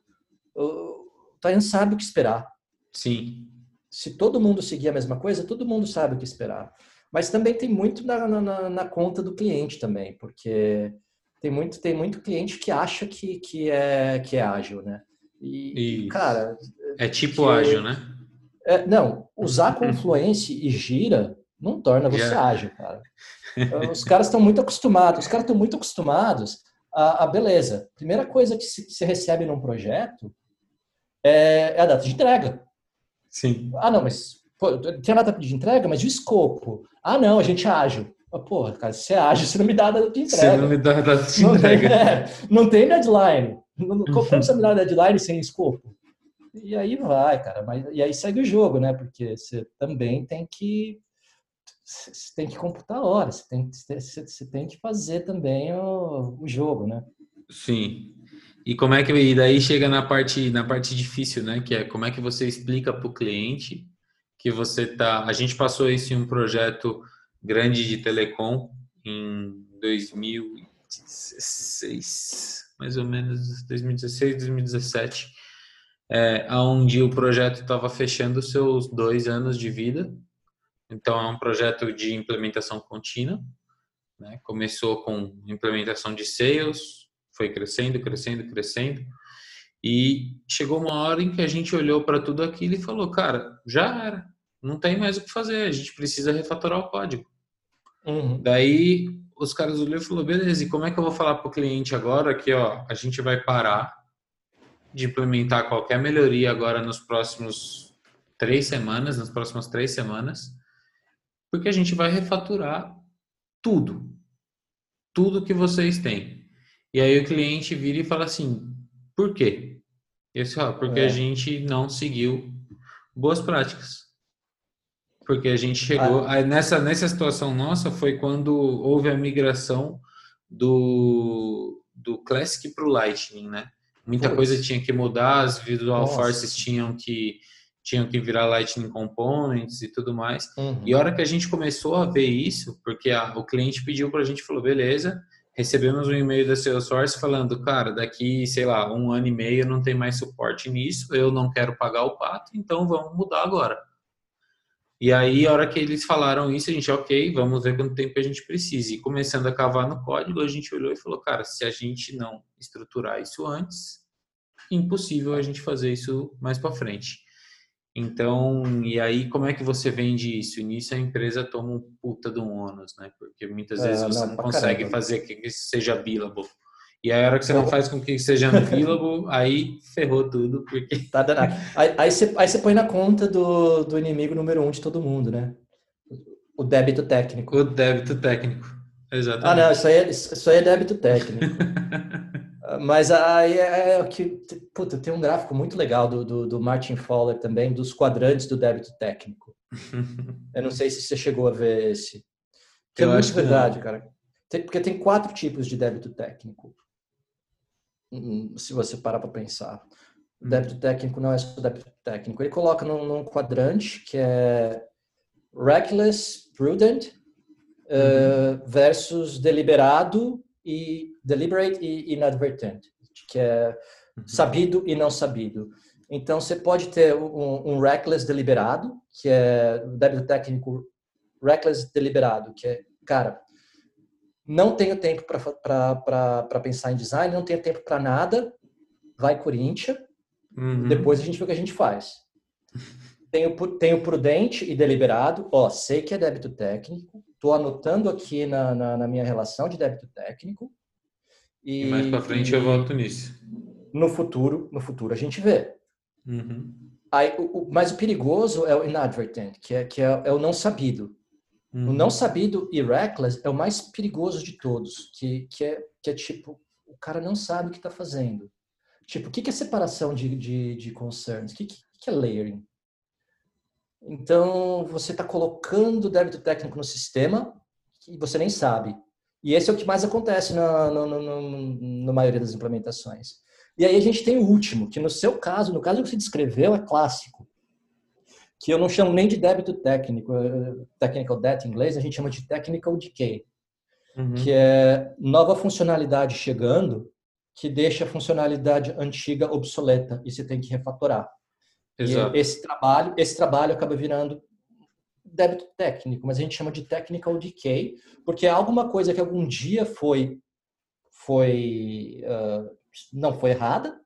o Tayan sabe o que esperar. Sim. Se todo mundo seguir a mesma coisa, todo mundo sabe o que esperar. Mas também tem muito na, na, na conta do cliente também, porque tem muito, tem muito cliente que acha que, que, é, que é ágil, né? E, cara, é tipo ágil, né? É, não, usar Confluence e Gira não torna você yeah. ágil, cara. Os caras estão muito acostumados, os caras estão muito acostumados a, a, beleza. Primeira coisa que se, se recebe num projeto é, é, a data de entrega. Sim. Ah, não, mas pô, tem a data de entrega, mas e o escopo? Ah, não, a gente é ágil. Porra, cara, se é ágil, você não me dá a data de entrega. Você não me dá a data de entrega. Não, é, não tem deadline. Como você me dá deadline sem escopo? E aí vai, cara. Mas, e aí segue o jogo, né? Porque você também tem que você tem que computar a hora, você tem, você tem que fazer também o, o jogo, né? Sim. E como é que e daí chega na parte na parte difícil, né? Que é como é que você explica para o cliente que você tá. A gente passou isso em um projeto grande de telecom em 2016, mais ou menos 2016, 2017 é, onde o projeto estava fechando seus dois anos de vida. Então, é um projeto de implementação contínua. Né? Começou com implementação de sales, foi crescendo, crescendo, crescendo. E chegou uma hora em que a gente olhou para tudo aquilo e falou, cara, já era, não tem mais o que fazer, a gente precisa refatorar o código. Uhum. Daí os caras olharam e falaram, beleza, e como é que eu vou falar para o cliente agora que ó, a gente vai parar de implementar qualquer melhoria agora nos próximos três semanas, nas próximas três semanas, porque a gente vai refaturar tudo, tudo que vocês têm. E aí o cliente vira e fala assim, por quê? Esse, ó, porque é. a gente não seguiu boas práticas. Porque a gente chegou. Ah. nessa, nessa situação nossa foi quando houve a migração do, do Classic para o Lightning, né? Muita coisa tinha que mudar, as Visual Nossa. Forces tinham que tinham que virar Lightning Components e tudo mais. Uhum. E a hora que a gente começou a ver isso, porque a, o cliente pediu para a gente, falou, beleza, recebemos um e-mail da Salesforce falando, cara, daqui, sei lá, um ano e meio não tem mais suporte nisso, eu não quero pagar o pato, então vamos mudar agora. E aí, a hora que eles falaram isso, a gente, ok, vamos ver quanto tempo a gente precisa. E começando a cavar no código, a gente olhou e falou, cara, se a gente não estruturar isso antes, impossível a gente fazer isso mais para frente. Então, e aí como é que você vende isso? E nisso a empresa toma um puta de um ônus, né? Porque muitas é, vezes você não, não consegue caramba. fazer que isso seja billable. E a hora que você não faz com que seja billable, aí ferrou tudo. Porque... Tá danado. Aí, aí, você, aí você põe na conta do, do inimigo número um de todo mundo, né? O débito técnico. O débito técnico, exatamente. Ah, não, isso aí é, isso aí é débito técnico. Mas aí é, é que. Puta, tem um gráfico muito legal do, do, do, Martin Fowler também, dos quadrantes do débito técnico. Eu não sei se você chegou a ver esse. Que é muito verdade, cara. Tem, porque tem quatro tipos de débito técnico. Hum, se você parar para pensar. O débito técnico não é só débito técnico. Ele coloca num, num quadrante que é reckless, prudent, uh, versus deliberado e deliberate e inadvertent, que é uhum. sabido e não sabido. Então, você pode ter um, um reckless deliberado, que é o débito técnico reckless deliberado, que é, cara, não tenho tempo para pensar em design, não tenho tempo para nada, vai Corinthians, uhum. depois a gente vê o que a gente faz. Tenho, tenho prudente e deliberado, ó, sei que é débito técnico, estou anotando aqui na, na, na, minha relação de débito técnico, e, e mais para frente e, eu volto nisso. No futuro, no futuro a gente vê. Uhum. Aí, o, o, mas o perigoso é o inadvertent, que é, que é, é o não sabido. Uhum. O não sabido e reckless é o mais perigoso de todos, que, que, é, que é tipo, o cara não sabe o que está fazendo. Tipo, o que, que é separação de, de, de concerns? O que, que é layering? Então, você está colocando débito técnico no sistema que você nem sabe. E esse é o que mais acontece na, na, na, na, maioria das implementações. E aí a gente tem o último, que no seu caso, no caso que você descreveu, é clássico. Que eu não chamo nem de débito técnico, é, technical debt em inglês, a gente chama de technical decay. Uhum. Que é nova funcionalidade chegando que deixa a funcionalidade antiga obsoleta e você tem que refatorar. Exato. E esse trabalho, esse trabalho acaba virando débito técnico, mas a gente chama de technical decay, porque é alguma coisa que algum dia foi foi uh, não foi errada,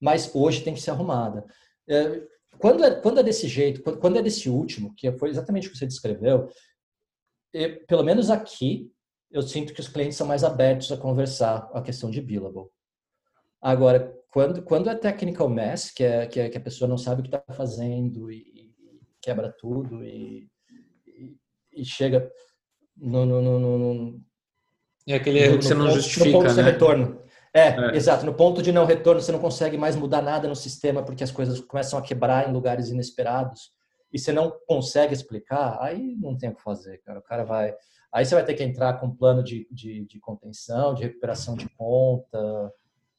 mas hoje tem que ser arrumada. É, quando é, quando é desse jeito, quando, é desse último, que foi exatamente o que você descreveu, eu, pelo menos aqui, eu sinto que os clientes são mais abertos a conversar a questão de billable. Agora, quando, quando é technical mess, que é, que é que a pessoa não sabe o que está fazendo e, quebra tudo e, e, e chega no, no, no, no, É aquele erro que você não justifica, no ponto né? De retorno. É, é, exato. No ponto de não retorno, você não consegue mais mudar nada no sistema porque as coisas começam a quebrar em lugares inesperados e você não consegue explicar, aí não tem o que fazer, cara. O cara vai. Aí você vai ter que entrar com um plano de, de, de contenção, de recuperação de conta,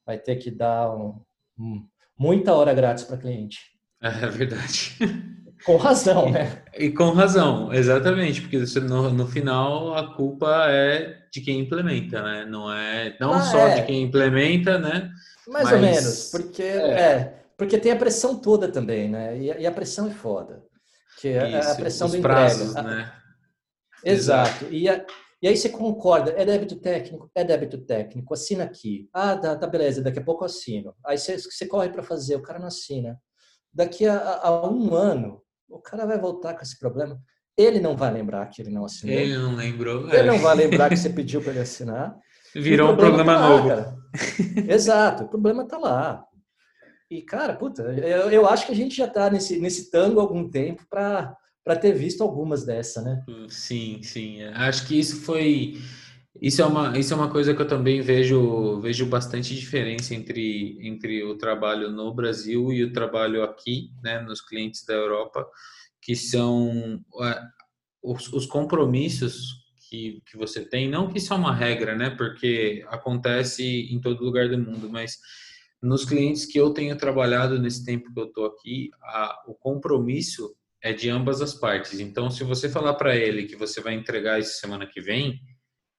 vai ter que dar um, um, muita hora grátis para cliente. É verdade. Com razão, né? E, e com razão, exatamente, porque no, no final a culpa é de quem implementa, né? Não é não ah, só é. de quem implementa, né? Mais mas... ou menos, porque é. é. porque tem a pressão toda também, né? E, e a pressão é foda, que é Isso, a pressão do prazos, entrega. né? Exato. E, a, E aí você concorda, é débito técnico, é débito técnico, assina aqui. Ah, tá, tá beleza, daqui a pouco eu assino. Aí você, você corre para fazer, o cara não assina. Daqui a, a, um ano, o cara vai voltar com esse problema. Ele não vai lembrar que ele não assinou. Ele não lembrou. Ele é. não vai lembrar que você pediu para ele assinar. Virou um problema tá novo. Lá, Exato, o problema está lá. E, cara, puta, eu, eu acho que a gente já está nesse, nesse tango há algum tempo para para ter visto algumas dessa, né? Sim, sim. Acho que isso foi isso é uma isso é uma coisa que eu também vejo vejo bastante diferença entre entre o trabalho no Brasil e o trabalho aqui, né, nos clientes da Europa, que são é, os, os compromissos que, que você tem, não que isso é uma regra, né? Porque acontece em todo lugar do mundo, mas nos clientes que eu tenho trabalhado nesse tempo que eu estou aqui, a, o compromisso é de ambas as partes. Então, se você falar para ele que você vai entregar isso semana que vem,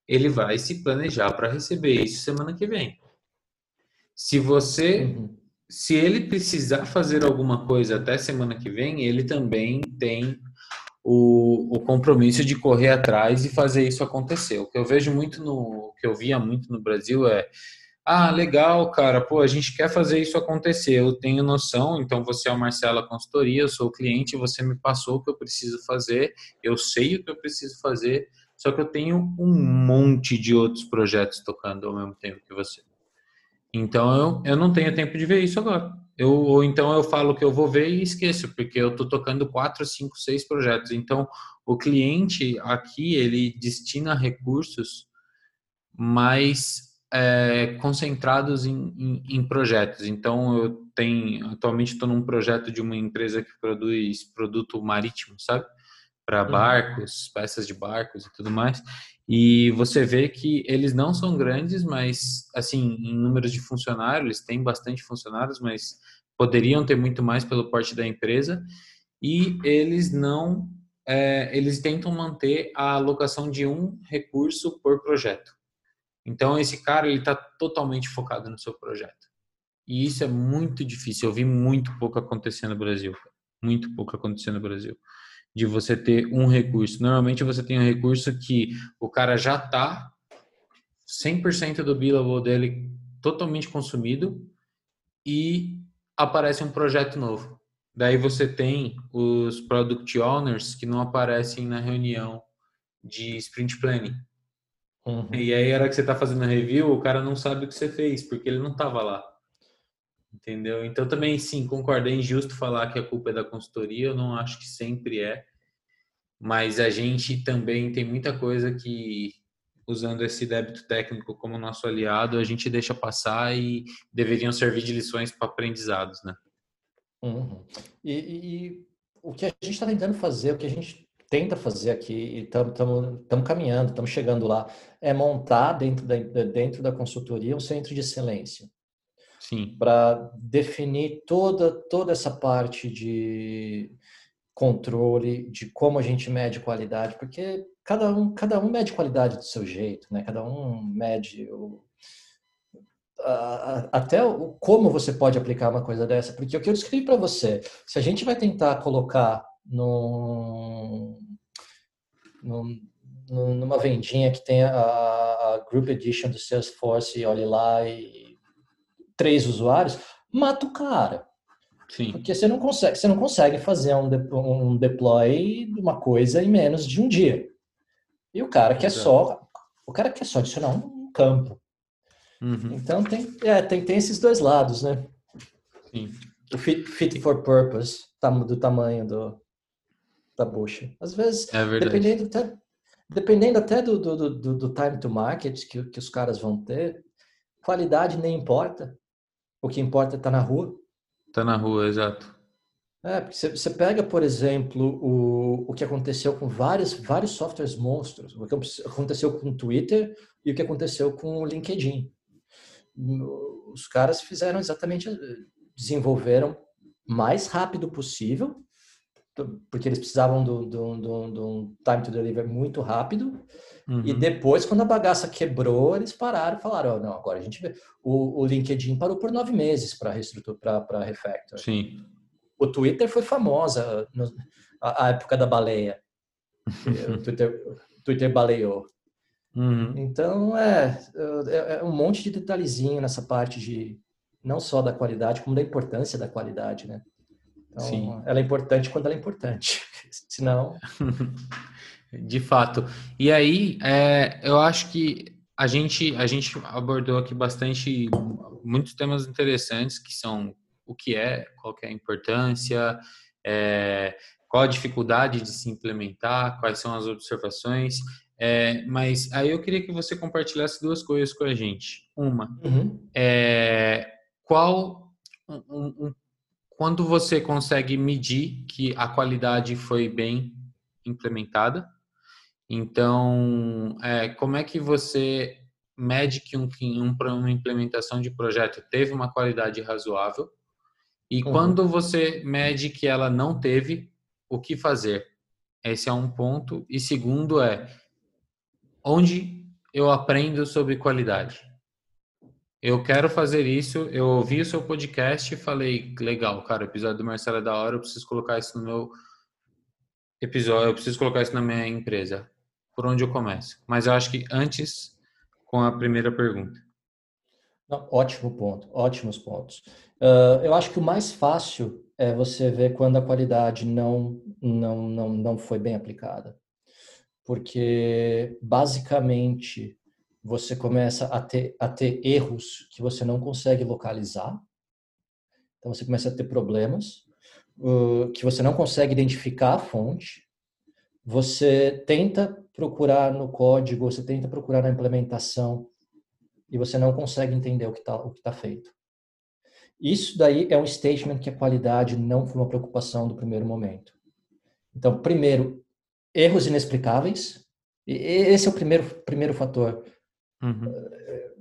ele vai se planejar para receber isso semana que vem. Se você, uhum. se ele precisar fazer alguma coisa até semana que vem, ele também tem o, o, compromisso de correr atrás e fazer isso acontecer. O que eu vejo muito no, o que eu via muito no Brasil é ah, legal, cara, pô, a gente quer fazer isso acontecer, eu tenho noção, então você é o Marcela Consultoria, eu sou o cliente, você me passou o que eu preciso fazer, eu sei o que eu preciso fazer, só que eu tenho um monte de outros projetos tocando ao mesmo tempo que você. Então eu, eu não tenho tempo de ver isso agora. Eu, ou então eu falo que eu vou ver e esqueço, porque eu estou tocando quatro, cinco, seis projetos. Então o cliente aqui ele destina recursos mais é, concentrados em, em, em, projetos. Então, eu tenho, atualmente estou num projeto de uma empresa que produz produto marítimo, sabe? Para uhum. barcos, peças de barcos e tudo mais. E você vê que eles não são grandes, mas, assim, em números de funcionários, eles têm bastante funcionários, mas poderiam ter muito mais pelo porte da empresa. E eles não, é, eles tentam manter a alocação de um recurso por projeto. Então esse cara ele está totalmente focado no seu projeto. E isso é muito difícil. Eu vi muito pouco acontecer no Brasil. Muito pouco acontecer no Brasil. De você ter um recurso. Normalmente você tem um recurso que o cara já está 100% do billable dele totalmente consumido e aparece um projeto novo. Daí você tem os product owners que não aparecem na reunião de sprint planning. Uhum. E aí, a hora que você está fazendo a review, o cara não sabe o que você fez, porque ele não estava lá. Entendeu? Então, também, sim, concordo. É injusto falar que a culpa é da consultoria, eu não acho que sempre é. Mas a gente também tem muita coisa que, usando esse débito técnico como nosso aliado, a gente deixa passar e deveriam servir de lições para aprendizados, né? Uhum. E, e, o que a gente está tentando fazer, o que a gente tenta fazer aqui, e estamos caminhando, estamos chegando lá, é montar dentro da, dentro da consultoria um centro de excelência. Para definir toda, toda essa parte de controle, de como a gente mede qualidade, porque cada um, cada um mede qualidade do seu jeito, né? Cada um mede o, até o, como você pode aplicar uma coisa dessa, porque o que eu descrevi para você, se a gente vai tentar colocar num, num, numa vendinha que tem a, a, Group Edition do Salesforce e olhe lá e três usuários, mata o cara. Sim. Porque você não consegue, você não consegue fazer um, de, um deploy de uma coisa em menos de um dia. E o cara quer só, o cara quer só adicionar um campo. Uhum. Então tem, é, tem, tem esses dois lados, né? Sim. O fit, fit for purpose, do tamanho do, da bucha. Às vezes, é dependendo até, dependendo até do, do, do, do, time to market que, que os caras vão ter, qualidade nem importa. O que importa é estar tá na rua. Tá na rua, exato. É, porque você pega, por exemplo, o, o que aconteceu com vários, vários softwares monstros, o que aconteceu com o Twitter e o que aconteceu com o LinkedIn. Os caras fizeram exatamente, desenvolveram mais rápido possível porque eles precisavam de um time to deliver muito rápido. Uhum. E depois, quando a bagaça quebrou, eles pararam e falaram: oh, não, agora a gente vê. O, o LinkedIn parou por nove meses para reestruturar, para refactor. Sim. O Twitter foi famosa no, a, a, época da baleia. o Twitter, o Twitter baleou. Uhum. Então, é, é, é, um monte de detalhezinho nessa parte de não só da qualidade, como da importância da qualidade, né? Então, Sim. ela é importante quando ela é importante. Senão... De fato. E aí, é, eu acho que a gente, a gente abordou aqui bastante, muitos temas interessantes, que são o que é, qual que é a importância, é, qual a dificuldade de se implementar, quais são as observações. É, mas aí eu queria que você compartilhasse duas coisas com a gente. Uma, uhum. é, qual um, um, quando você consegue medir que a qualidade foi bem implementada? Então, é, como é que você mede que um, um, uma implementação de projeto teve uma qualidade razoável? E uhum. quando você mede que ela não teve, o que fazer? Esse é um ponto. E segundo é, onde eu aprendo sobre qualidade? Eu quero fazer isso. Eu ouvi o seu podcast e falei, legal, cara, o episódio do Marcelo é da hora, eu preciso colocar isso no meu episódio, eu preciso colocar isso na minha empresa por onde eu começo. Mas eu acho que antes, com a primeira pergunta. Não, ótimo ponto, ótimos pontos. Uh, eu acho que o mais fácil é você ver quando a qualidade não, não, não, não foi bem aplicada. Porque, basicamente, você começa a ter, a ter erros que você não consegue localizar. Então, você começa a ter problemas uh, que você não consegue identificar a fonte. Você tenta procurar no código, você tenta procurar na implementação e você não consegue entender o que está tá feito. Isso daí é um statement que a qualidade não foi uma preocupação do primeiro momento. Então, primeiro, erros inexplicáveis. Esse é o primeiro, primeiro fator uhum. Eh,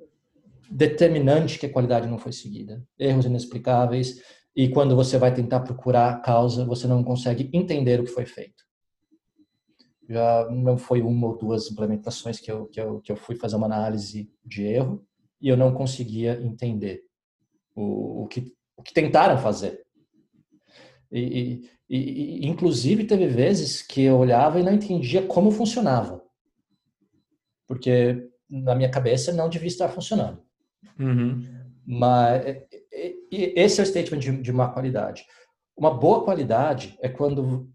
determinante que a qualidade não foi seguida. Erros inexplicáveis. E quando você vai tentar procurar a causa, você não consegue entender o que foi feito já não foi uma ou duas implementações que eu, que eu, que eu fui fazer uma análise de erro e eu não conseguia entender o, o, que, o que tentaram fazer. E, e, e, inclusive, teve vezes que eu olhava e não entendia como funcionava. Porque na minha cabeça não devia estar funcionando. Uhum. Mas esse é o statement de, de má qualidade. Uma boa qualidade é quando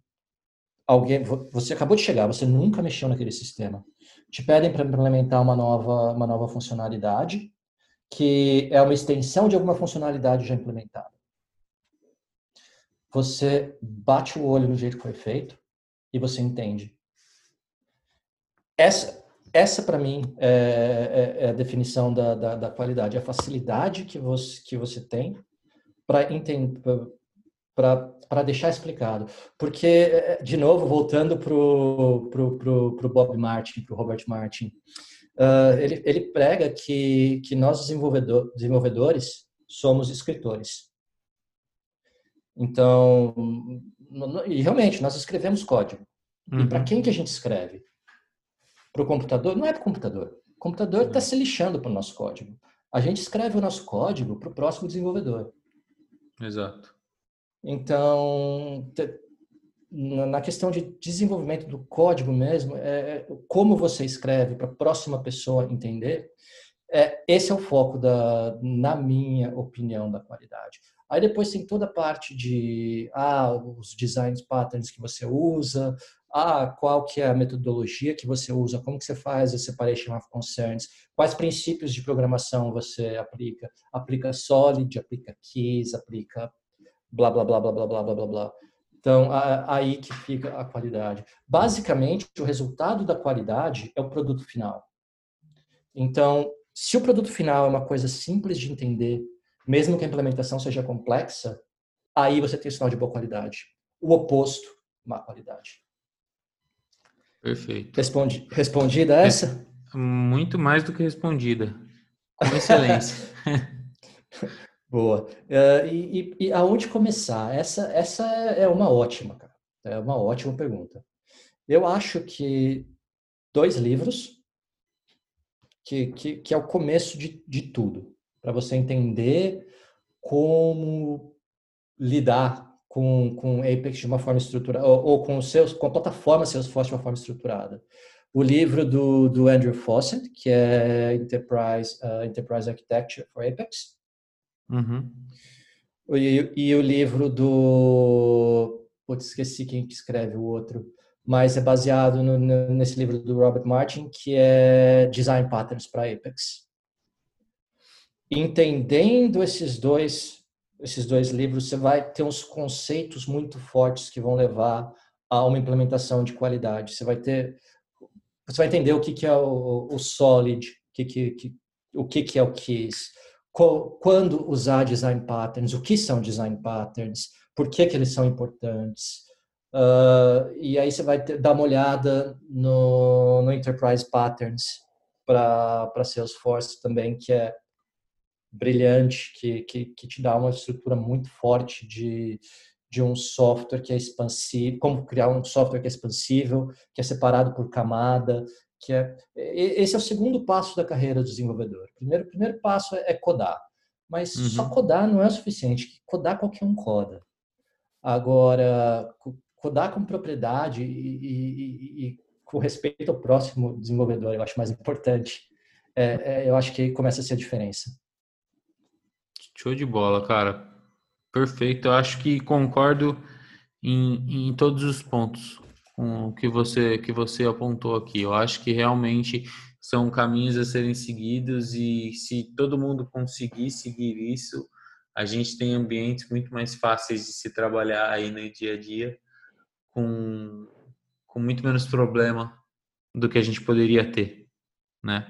alguém, você acabou de chegar, você nunca mexeu naquele sistema. Te pedem para implementar uma nova, uma nova funcionalidade, que é uma extensão de alguma funcionalidade já implementada. Você bate o olho no jeito que foi feito e você entende. Essa, essa para mim, é, é, é, a definição da, da, da, qualidade, a facilidade que você, que você tem para entender para deixar explicado. Porque, eh, de novo, voltando para o pro, pro, pro Bob Martin, para o Robert Martin, uh, ele, ele prega que, que nós desenvolvedor, desenvolvedores somos escritores. Então, e realmente, nós escrevemos código. Uhum. E para quem que a gente escreve? Para o computador? Não é para o computador. O computador está se lixando para o nosso código. A gente escreve o nosso código para o próximo desenvolvedor. Exato. Então, na questão de desenvolvimento do código mesmo, é, é como você escreve para a próxima pessoa entender, é, esse é o foco da, na minha opinião, da qualidade. Aí depois tem toda a parte de ah, os designs patterns que você usa, ah, qual que é a metodologia que você usa, como que você faz a separation of concerns, quais princípios de programação você aplica, aplica solid, aplica keys, aplica blá, blá, blá, blá, blá, blá, blá, blá. Então, aí que fica a qualidade. Basicamente, o resultado da qualidade é o produto final. Então, se o produto final é uma coisa simples de entender, mesmo que a implementação seja complexa, aí você tem um sinal de boa qualidade. O oposto, má qualidade. Perfeito. Respondi, respondida essa? É muito mais do que respondida. Com excelência. Boa. Uh, e, e, aonde começar? Essa, essa é uma ótima, cara. É uma ótima pergunta. Eu acho que dois livros, que, que, que é o começo de, de tudo, para você entender como lidar com, com Apex de uma forma estruturada, ou, ou com, seus, com a plataforma Salesforce de uma forma estruturada. o livro do, do Andrew Fawcett, que é Enterprise, uh, Enterprise Architecture for Apex. Uhum. E, e, o livro do. Putz, esqueci quem que escreve o outro, mas é baseado no, nesse livro do Robert Martin, que é Design Patterns para Apex. Entendendo esses dois, esses dois livros, você vai ter uns conceitos muito fortes que vão levar a uma implementação de qualidade. Você vai ter você vai entender o que, que é o, o solid, o que, que, que, o que, que é o KISS, quando usar design patterns, o que são design patterns, por que, que eles são importantes. Uh, e aí você vai ter, dar uma olhada no, no Enterprise Patterns para Salesforce também, que é brilhante, que, que, que te dá uma estrutura muito forte de, de um software que é expansível, como criar um software que é expansível, que é separado por camada, que é esse é o segundo passo da carreira do desenvolvedor. Primeiro, primeiro passo é codar, mas uhum. só codar não é o suficiente. Codar qualquer um coda. Agora, codar com propriedade e, e, e com respeito ao próximo desenvolvedor, eu acho mais importante. É, é, eu acho que começa a ser a diferença. Show de bola, cara. Perfeito, eu acho que concordo em, em todos os pontos com o que você, que você apontou aqui. Eu acho que realmente são caminhos a serem seguidos e se todo mundo conseguir seguir isso, a gente tem ambientes muito mais fáceis de se trabalhar aí no dia a dia com, com muito menos problema do que a gente poderia ter, né?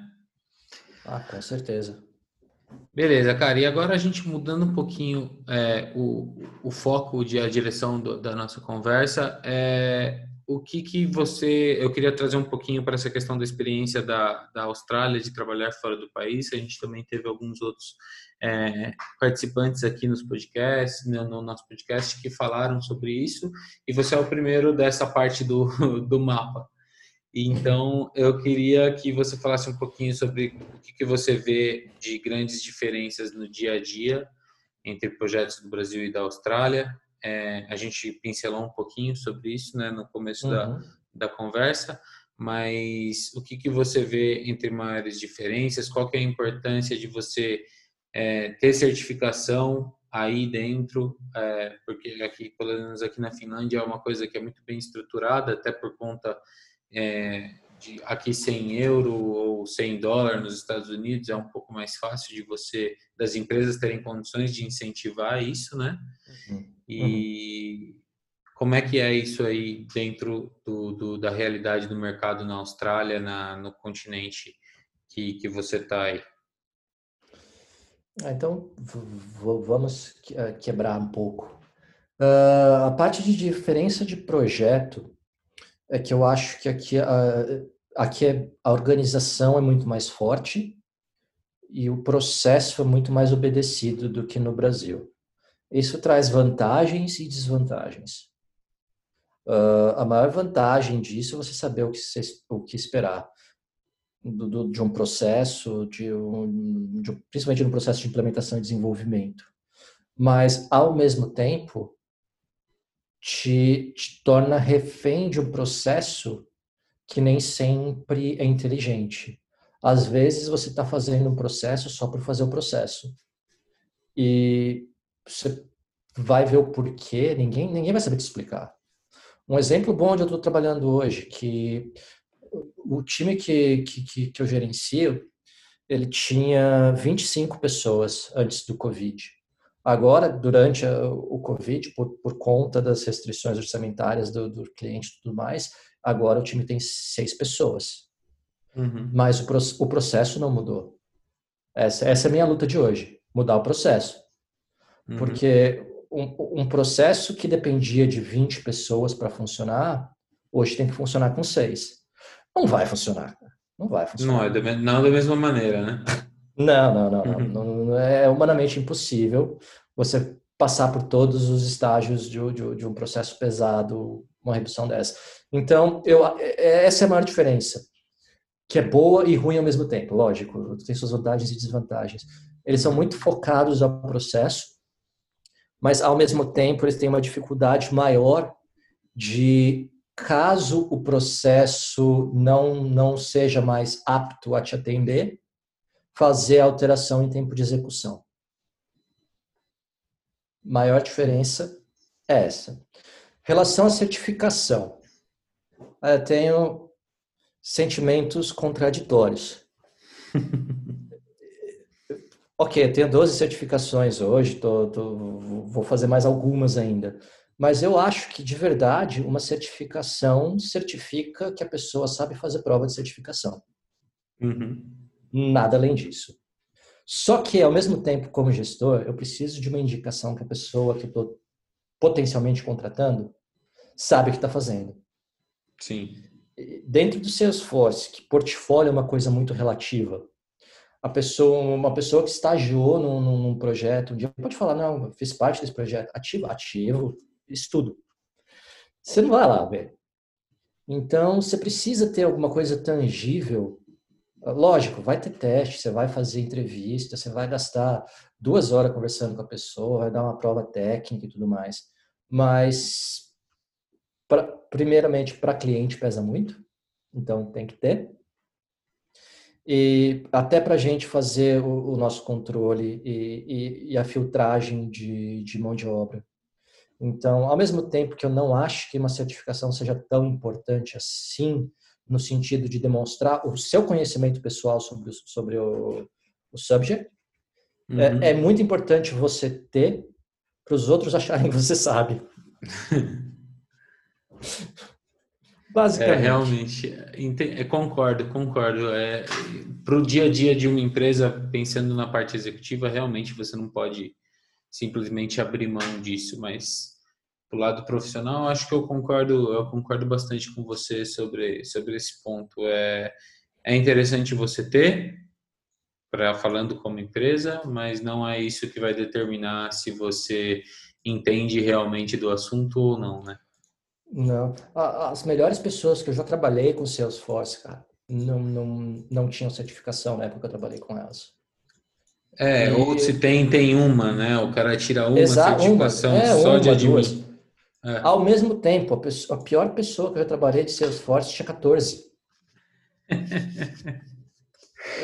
Ah, com certeza. Beleza, cara. E agora a gente mudando um pouquinho é, o, o foco de a direção do, da nossa conversa, é, o que que você... Eu queria trazer um pouquinho para essa questão da experiência da, da Austrália, de trabalhar fora do país. A gente também teve alguns outros é, participantes aqui nos podcasts, né, no nosso podcast, que falaram sobre isso. E você é o primeiro dessa parte do, do mapa. Então, eu queria que você falasse um pouquinho sobre o que, que você vê de grandes diferenças no dia a dia entre projetos do Brasil e da Austrália. É, a gente pincelou um pouquinho sobre isso né, no começo uhum. da, da conversa, mas o que, que você vê entre maiores diferenças? Qual que é a importância de você é, ter certificação aí dentro? É, porque aqui, pelo menos aqui na Finlândia, é uma coisa que é muito bem estruturada, até por conta é, de aqui 100 euro ou 100 dólares nos Estados Unidos é um pouco mais fácil de você das empresas terem condições de incentivar isso, né? Uhum. E como é que é isso aí dentro do, do, da realidade do mercado na Austrália, na, no continente que, que você está aí? Ah, então, vamos eh, quebrar um pouco. Uh, a parte de diferença de projeto, é que eu acho que aqui a, aqui é, a organização é muito mais forte e o processo é muito mais obedecido do que no Brasil. Isso traz vantagens e desvantagens. Uh, a maior vantagem disso é você saber o que, se, o que esperar do, do, de um processo, de um, de, principalmente no processo de implementação e desenvolvimento. Mas, ao mesmo tempo, te, te torna refém de um processo que nem sempre é inteligente. Às vezes você está fazendo um processo só por fazer o processo. E você vai ver o porquê, ninguém, ninguém vai saber te explicar. Um exemplo bom onde eu estou trabalhando hoje, que o time que, que, que eu gerencio, ele tinha 25 pessoas antes do Covid. Agora, durante o Covid, por, por conta das restrições orçamentárias do, do cliente e tudo mais, agora o time tem seis pessoas. Uhum. Mas o, o, processo não mudou. Essa, essa, é a minha luta de hoje, mudar o processo. Uhum. Porque um, um, processo que dependia de 20 pessoas para funcionar, hoje tem que funcionar com seis. Não vai funcionar. Não vai funcionar. Não é da, não da mesma maneira, né? Não, não, não, uhum. não, não, É humanamente impossível você passar por todos os estágios de, de, de, um processo pesado, uma redução dessa. Então, eu, é, essa é a maior diferença, que é boa e ruim ao mesmo tempo, lógico, tem suas vantagens e desvantagens. Eles são muito focados ao processo, mas ao mesmo tempo eles têm uma dificuldade maior de caso o processo não, não seja mais apto a te atender, fazer alteração em tempo de execução. Maior diferença é essa. Relação à certificação. Eu tenho sentimentos contraditórios. ok, eu tenho 12 certificações hoje, tô, tô, vou fazer mais algumas ainda. Mas eu acho que, de verdade, uma certificação certifica que a pessoa sabe fazer prova de certificação. Uhum. Nada além disso. Só que, ao mesmo tempo, como gestor, eu preciso de uma indicação que a pessoa que eu estou potencialmente contratando sabe o que está fazendo. Sim. Dentro do Salesforce, que portfólio é uma coisa muito relativa, a pessoa, uma pessoa que estagiou num, num projeto, um dia pode falar, não, fiz parte desse projeto, ativo, ativo, estudo. Você não vai lá, velho. Então, você precisa ter alguma coisa tangível. Lógico, vai ter teste, você vai fazer entrevista, você vai gastar duas horas conversando com a pessoa, vai dar uma prova técnica e tudo mais. Mas, pra, primeiramente, para cliente pesa muito, então tem que ter. E até para a gente fazer o, o nosso controle e, e, e, a filtragem de, de mão de obra. Então, ao mesmo tempo que eu não acho que uma certificação seja tão importante assim, no sentido de demonstrar o seu conhecimento pessoal sobre o, sobre o, o subject, é, uhum. é, é, muito importante você ter para os outros acharem que você sabe. Basicamente. É, realmente, é, concordo, concordo. É, para o dia a dia de uma empresa, pensando na parte executiva, realmente você não pode simplesmente abrir mão disso, mas do lado profissional, acho que eu concordo, eu concordo bastante com você sobre, sobre esse ponto. É, é interessante você ter, para falando como empresa, mas não é isso que vai determinar se você entende realmente do assunto ou não, né? Não. As melhores pessoas que eu já trabalhei com Salesforce, cara, não, não, não tinham certificação na época que eu trabalhei com elas. É, e... ou se tem, tem uma, né? O cara tira uma Exato, certificação uma. É, só uma, de admin. É. Ao mesmo tempo, a, pessoa, a, pior pessoa que eu já trabalhei de Salesforce tinha 14.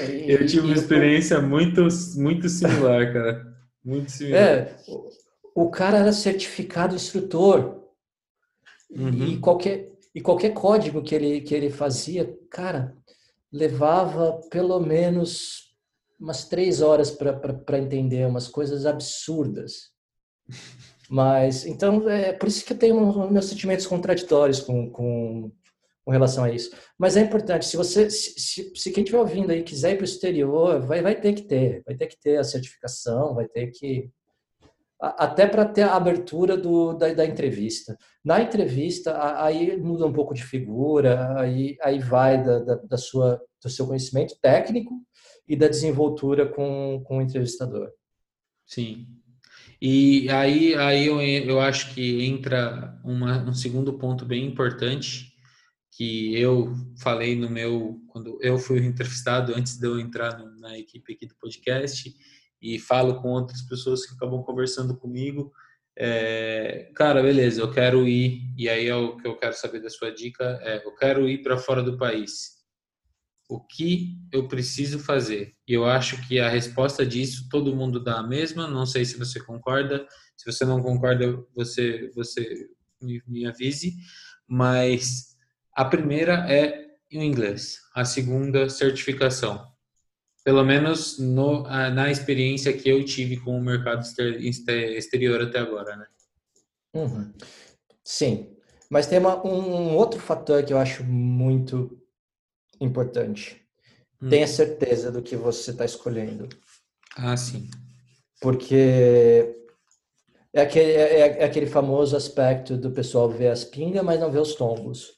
e, eu tive uma experiência muito, muito similar, cara. Muito similar. É, o, o cara era certificado instrutor. Uhum. E, qualquer, e qualquer código que ele, que ele fazia, cara, levava pelo menos umas três horas para entender umas coisas absurdas. Mas, então, é por isso que eu tenho meus sentimentos contraditórios com, com, com relação a isso. Mas é importante, se você, se, se, se quem estiver ouvindo aí quiser ir para o exterior, vai, vai ter que ter, vai ter que ter a certificação, vai ter que até para ter a abertura do, da, da, entrevista. Na entrevista, aí muda um pouco de figura, aí, aí vai da, da, da, sua, do seu conhecimento técnico e da desenvoltura com, com o entrevistador. Sim. E aí, aí eu, eu acho que entra uma, um segundo ponto bem importante que eu falei no meu quando eu fui entrevistado antes de eu entrar na equipe aqui do podcast e falo com outras pessoas que acabam conversando comigo é, cara beleza eu quero ir e aí é o que eu quero saber da sua dica é eu quero ir para fora do país o que eu preciso fazer? E eu acho que a resposta disso todo mundo dá a mesma. Não sei se você concorda. Se você não concorda, você você me, me avise. Mas a primeira é em inglês. A segunda, certificação. Pelo menos no, na experiência que eu tive com o mercado exterior até agora, né? Uhum. Sim, mas tem uma, um outro fator que eu acho muito importante. Hum. Tenha certeza do que você está escolhendo. Ah, sim. Porque é aquele, é, é, é aquele famoso aspecto do pessoal ver as pingas, mas não vê os tombos.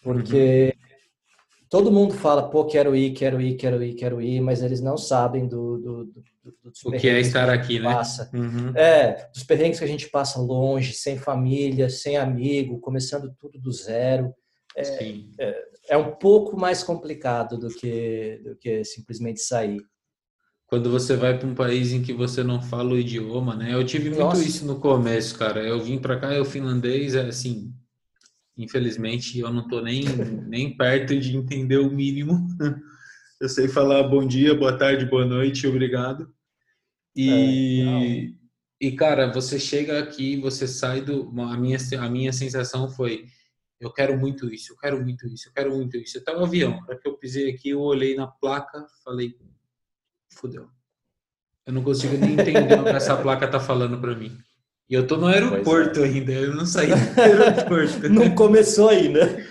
Porque uhum. Todo mundo fala, pô, quero ir, quero ir, quero ir, quero ir, mas eles não sabem do, do, do, do o que é estar aqui, né? Passa. Uhum. É, dos perrengues que a gente passa longe, sem família, sem amigo, começando tudo do zero. É, Sim. É, é um pouco mais complicado do que, do que simplesmente sair. Quando você vai para um país em que você não fala o idioma, né? Eu tive muito Nossa. isso no começo, cara. Eu vim para cá, eu finlandês, é assim, Infelizmente, eu não estou nem, nem perto de entender o mínimo. Eu sei falar bom dia, boa tarde, boa noite, obrigado. E, é, e cara, você chega aqui, você sai do. A minha, a minha sensação foi: eu quero muito isso, eu quero muito isso, eu quero muito isso. Até o avião, para que eu pisei aqui, eu olhei na placa, falei: fudeu. Eu não consigo nem entender o que essa placa tá falando para mim. E eu tô no aeroporto é. ainda, eu não saí do aeroporto. não começou ainda.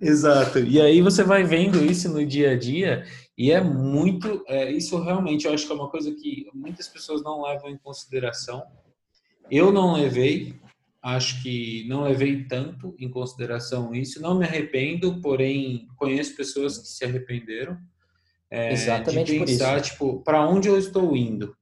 Exato. E aí você vai vendo isso no dia a dia e é muito, é, isso realmente eu acho que é uma coisa que muitas pessoas não levam em consideração. Eu não levei, acho que não levei tanto em consideração isso. Não me arrependo, porém conheço pessoas que se arrependeram. É, Exatamente de pensar, tipo, para onde eu estou indo,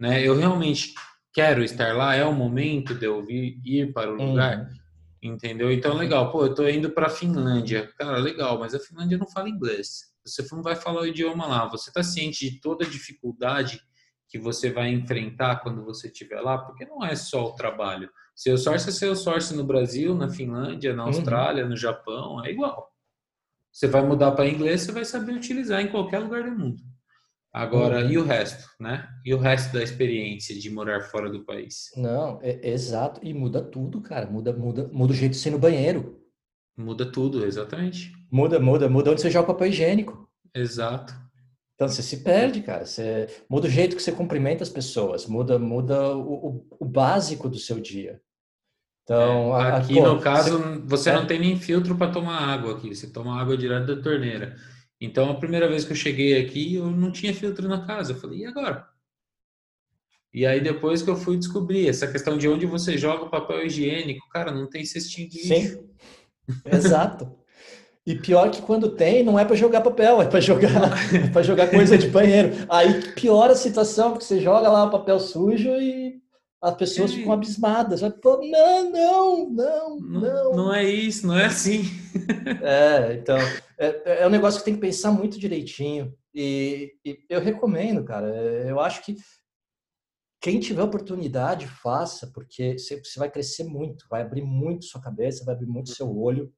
né? Eu realmente quero estar lá, é o momento de eu vir, ir para o lugar, uhum. entendeu? Então, legal, pô, eu tô indo para a Finlândia. Cara, legal, mas a Finlândia não fala inglês. Você não vai falar o idioma lá. Você está ciente de toda a dificuldade que você vai enfrentar quando você estiver lá? Porque não é só o trabalho. Seu source é seu source no Brasil, na Finlândia, na uhum. Austrália, uhum. no Japão, é igual. Você vai mudar para inglês, você vai saber utilizar em qualquer lugar do mundo. Agora, uhum. e o resto, né? E o resto da experiência de morar fora do país? Não, é, exato. E muda tudo, cara. Muda, muda, muda o jeito de ser no banheiro. Muda tudo, exatamente. Muda, muda, muda onde você joga o papel higiênico. Exato. Então você se perde, cara. Você muda o jeito que você cumprimenta as pessoas, muda, muda o, o, o básico do seu dia. Então, é, aqui a, pô, no caso, você, você é? não tem nem filtro para tomar água aqui. Você toma água direto da torneira. Então, a primeira vez que eu cheguei aqui, eu não tinha filtro na casa. Eu falei, e agora? E aí, depois que eu fui descobrir essa questão de onde você joga o papel higiênico, cara, não tem cestinho de lixo. Sim, exato. E pior que quando tem, não é para jogar papel, é para jogar, é para jogar coisa de banheiro. Aí piora a situação, porque você joga lá o papel sujo e as pessoas ficam abismadas. Pô, não, não, não, não. Não é isso, não é assim. É, então, é, é um negócio que tem que pensar muito direitinho. E, e eu recomendo, cara. Eu acho que quem tiver oportunidade, faça, porque você, você vai crescer muito, vai abrir muito sua cabeça, vai abrir muito seu olho,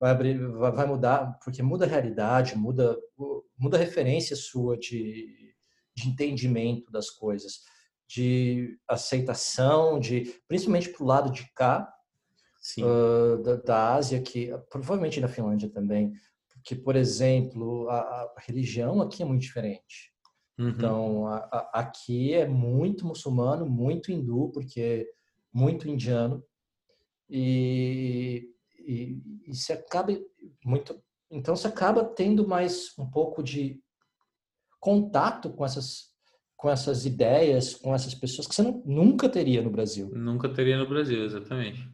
vai abrir, vai, vai mudar, porque muda a realidade, muda, muda a referência sua de, de entendimento das coisas de aceitação, de principalmente para o lado de cá uh, da, da, Ásia, que provavelmente na Finlândia também, porque por exemplo a, a religião aqui é muito diferente. Uhum. Então a, a, aqui é muito muçulmano, muito hindu, porque muito indiano e, e, e se acaba muito, então se acaba tendo mais um pouco de contato com essas com essas ideias, com essas pessoas que você não, nunca teria no Brasil. Nunca teria no Brasil, exatamente.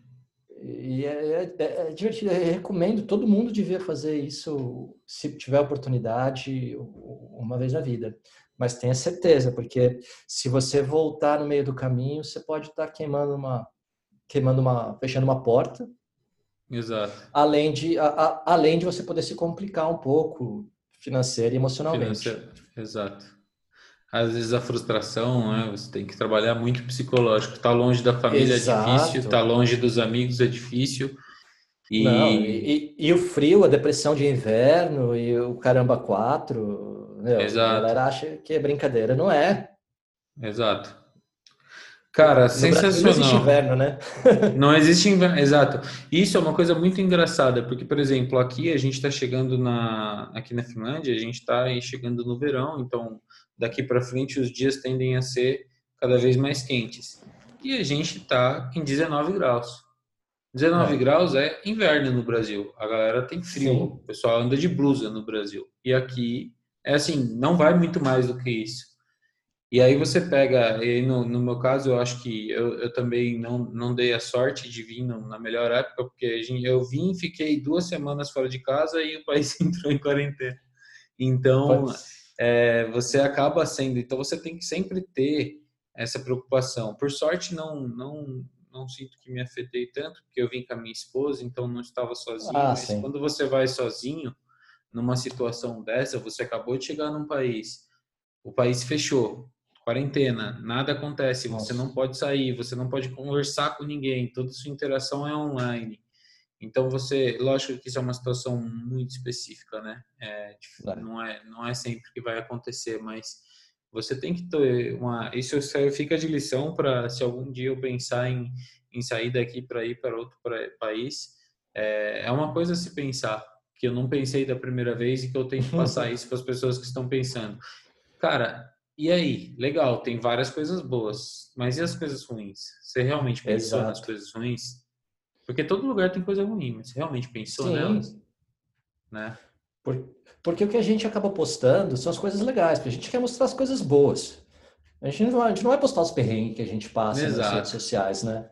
E é, é, é, divertido. Eu recomendo, todo mundo devia fazer isso se tiver oportunidade uma vez na vida. Mas tenha certeza, porque se você voltar no meio do caminho, você pode estar queimando uma, queimando uma, fechando uma porta. Exato. Além de, a, a, além de você poder se complicar um pouco financeiro e emocionalmente. Financeiro. Exato às vezes a frustração, né? Você tem que trabalhar muito psicológico. Tá longe da família Exato. é difícil, tá longe dos amigos é difícil. E... Não, e, e, o frio, a depressão de inverno e o caramba quatro, meu, Exato. a galera acha que é brincadeira, não é? Exato. Cara, no sensacional. Não existe inverno, né? não existe inverno, exato. Isso é uma coisa muito engraçada, porque, por exemplo, aqui a gente está chegando na, aqui na Finlândia, a gente está chegando no verão, então daqui para frente os dias tendem a ser cada vez mais quentes. E a gente está em 19 graus. 19 é. graus é inverno no Brasil. A galera tem frio. Sim. O pessoal anda de blusa no Brasil. E aqui é assim, não vai muito mais do que isso. E aí você pega, e no, no meu caso, eu acho que eu, eu também não, não dei a sorte de vir na melhor época, porque eu vim, fiquei duas semanas fora de casa e o país entrou em quarentena. Então, é, você acaba sendo. Então você tem que sempre ter essa preocupação. Por sorte, não, não, não sinto que me afetei tanto, porque eu vim com a minha esposa, então não estava sozinho. Ah, mas sim. quando você vai sozinho, numa situação dessa, você acabou de chegar num país, o país fechou, quarentena, nada acontece, Nossa. você não pode sair, você não pode conversar com ninguém, toda sua interação é online. Então você, lógico que isso é uma situação muito específica, né? É, não é não é sempre que vai acontecer, mas você tem que ter uma isso fica de lição para se algum dia eu pensar em, em sair daqui para ir para outro país, é, é uma coisa a se pensar que eu não pensei da primeira vez e que eu tenho que passar isso para as pessoas que estão pensando. Cara, e aí? Legal, tem várias coisas boas, mas e as coisas ruins? Você realmente pensou Exato. nas coisas ruins? Porque todo lugar tem coisa ruim, mas você realmente pensou Sim. nelas? Né? Por, porque o que a gente acaba postando são as coisas legais, porque a gente quer mostrar as coisas boas. A gente não, a gente não vai postar os perrengues que a gente passa Exato. nas redes sociais, né?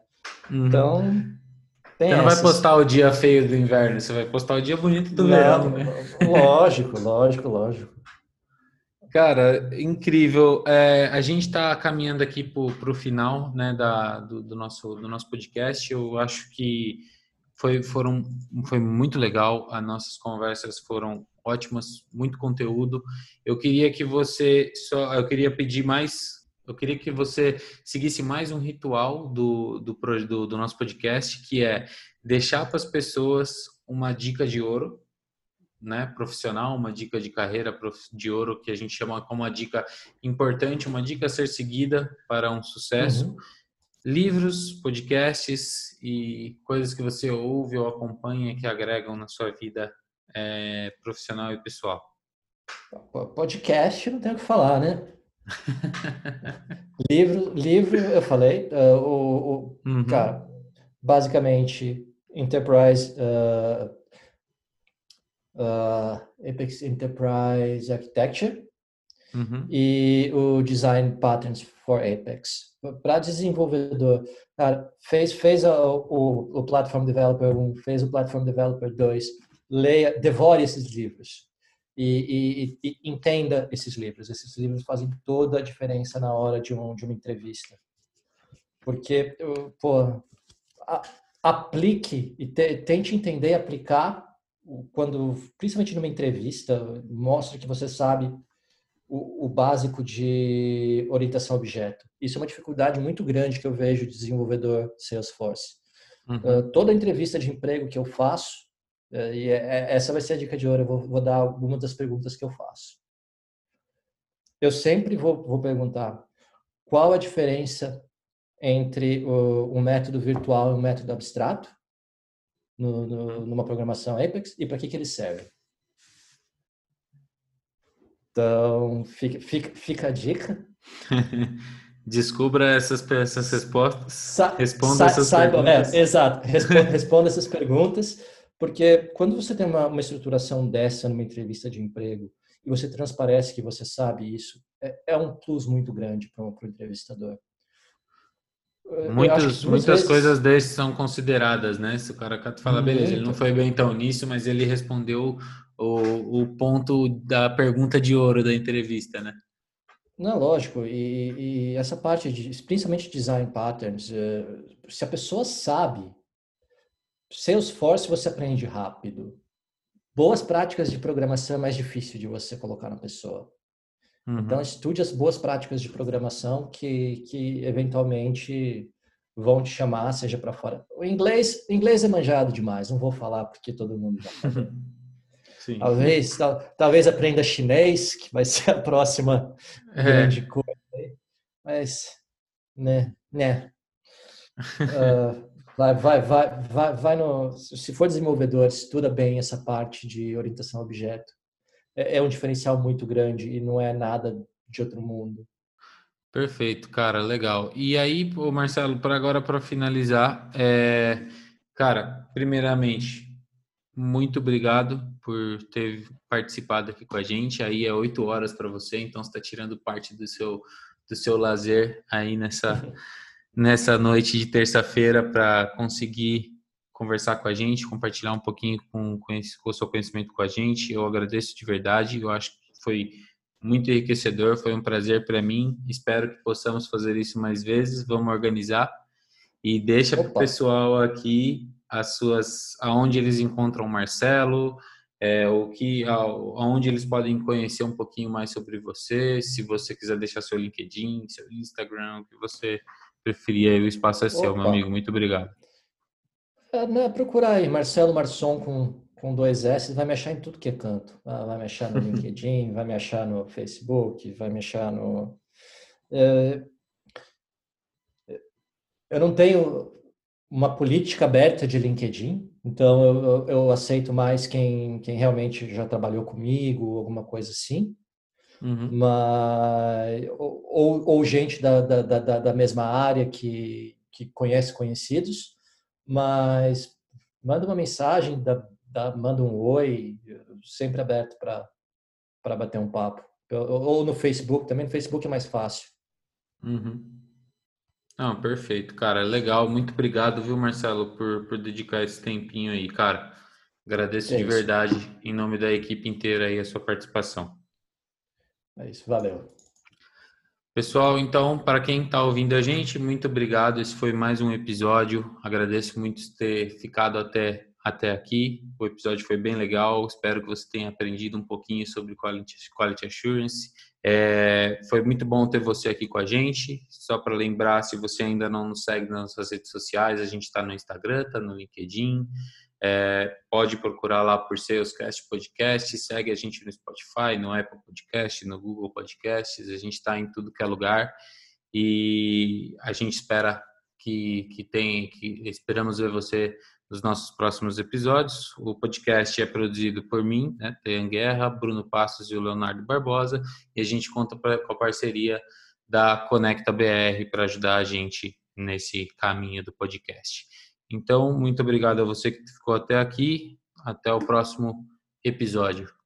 Uhum. Então, tem você não vai postar o dia feio do inverno, você vai postar o dia bonito do não, verão, né? Lógico, lógico, lógico. Cara, incrível. É, a gente está caminhando aqui para o final né, da, do, do, nosso, do nosso podcast. Eu acho que foi, foram, foi muito legal. As nossas conversas foram ótimas, muito conteúdo. Eu queria que você só, eu queria pedir mais, eu queria que você seguisse mais um ritual do, do, do, do nosso podcast, que é deixar para as pessoas uma dica de ouro né, profissional, uma dica de carreira de ouro que a gente chama como uma dica importante, uma dica a ser seguida para um sucesso. Uhum. Livros, podcasts e coisas que você ouve ou acompanha que agregam na sua vida é, profissional e pessoal. Podcast não tem o que falar, né? livro, livro, eu falei, uh, o, o uhum. cara, basicamente Enterprise uh, uh, Apex Enterprise Architecture uhum. e o Design Patterns for Apex. Para desenvolvedor, cara, fez, fez o, o, o Platform Developer 1, fez o Platform Developer 2, leia, devore esses livros. E, e, e, entenda esses livros. Esses livros fazem toda a diferença na hora de, um, de uma entrevista. Porque, pô, a, aplique e te, tente entender e aplicar quando, principalmente numa entrevista, mostra que você sabe o, o, básico de orientação a objeto. Isso é uma dificuldade muito grande que eu vejo de desenvolvedor Salesforce. Uhum. Uh, toda entrevista de emprego que eu faço, uh, e é, é, essa vai ser a dica de ouro, eu vou, vou, dar algumas das perguntas que eu faço. Eu sempre vou, vou perguntar qual a diferença entre o, um método virtual e um método abstrato, no, no, numa programação Apex e para que, que eles servem. Então, fica, fica, fica a dica. Descubra essas, essas respostas. Sa responda sa essas saiba, é, perguntas. É, exato. Responda, responda, essas perguntas, porque quando você tem uma, uma estruturação dessa numa entrevista de emprego e você transparece que você sabe isso, é, é um plus muito grande para o entrevistador. Muitas, muitas vezes... coisas desses são consideradas, né? Se o cara fala, beleza, ele não foi bem tão nisso, mas ele respondeu o, o ponto da pergunta de ouro da entrevista, né? Não, lógico. E, e essa parte, de, principalmente design patterns, eh, se a pessoa sabe, Salesforce você aprende rápido. Boas práticas de programação é mais difícil de você colocar na pessoa. Uhum. Então, estude as boas práticas de programação que, que eventualmente vão te chamar, seja para fora. O inglês, inglês é manjado demais, não vou falar porque todo mundo já. Sim. Talvez, tal, talvez aprenda chinês, que vai ser a próxima é. grande coisa. Mas, né, né. Uh, vai, vai, vai, vai, vai no. Se for desenvolvedor, estuda bem essa parte de orientação a objeto é, é um diferencial muito grande e não é nada de outro mundo. Perfeito, cara, legal. E aí, Marcelo, para agora para finalizar, é, cara, primeiramente, muito obrigado por ter participado aqui com a gente. Aí é oito horas para você, então você está tirando parte do seu do seu lazer aí nessa nessa noite de terça-feira para conseguir conversar com a gente, compartilhar um pouquinho com, com, esse, com o seu conhecimento com a gente. Eu agradeço de verdade. Eu acho que foi muito enriquecedor, foi um prazer para mim. Espero que possamos fazer isso mais vezes. Vamos organizar e deixa para o pessoal aqui as suas, aonde eles encontram o Marcelo, é, o que, aonde eles podem conhecer um pouquinho mais sobre você. Se você quiser deixar seu LinkedIn, seu Instagram, o que você preferir, aí o espaço é seu, Opa. meu amigo. Muito obrigado. Né, procurar aí, Marcelo Marçom com, com dois S, vai me achar em tudo que é canto. Ah, vai me achar no LinkedIn, vai me achar no Facebook, vai me achar no. É, eu não tenho uma política aberta de LinkedIn, então eu, eu, aceito mais quem, quem realmente já trabalhou comigo, alguma coisa assim. Uhum. Mas, ou, ou gente da, da, da, da mesma área que, que conhece conhecidos, mas manda uma mensagem, dá, dá, manda um oi, sempre aberto para bater um papo. Ou no Facebook, também no Facebook é mais fácil. Uhum. Não, perfeito, cara. Legal. Muito obrigado, viu, Marcelo, por, por dedicar esse tempinho aí, cara. Agradeço é de verdade, em nome da equipe inteira aí, a sua participação. É isso, valeu. Pessoal, então, para quem está ouvindo a gente, muito obrigado. Esse foi mais um episódio. Agradeço muito ter ficado até, até aqui. O episódio foi bem legal. Espero que você tenha aprendido um pouquinho sobre Quality, quality Assurance. É, foi muito bom ter você aqui com a gente. Só para lembrar, se você ainda não nos segue nas nossas redes sociais, a gente está no Instagram, está no LinkedIn. É, pode procurar lá por Salescast Podcast, segue a gente no Spotify, no Apple Podcast, no Google Podcasts, a gente está em tudo que é lugar e a gente espera que, que tem, que esperamos ver você nos nossos próximos episódios. O podcast é produzido por mim, né, Tean Guerra, Bruno Passos e o Leonardo Barbosa e a gente conta pra, com a parceria da Conecta BR para ajudar a gente nesse caminho do podcast. Então, muito obrigado a você que ficou até aqui. Até o próximo episódio.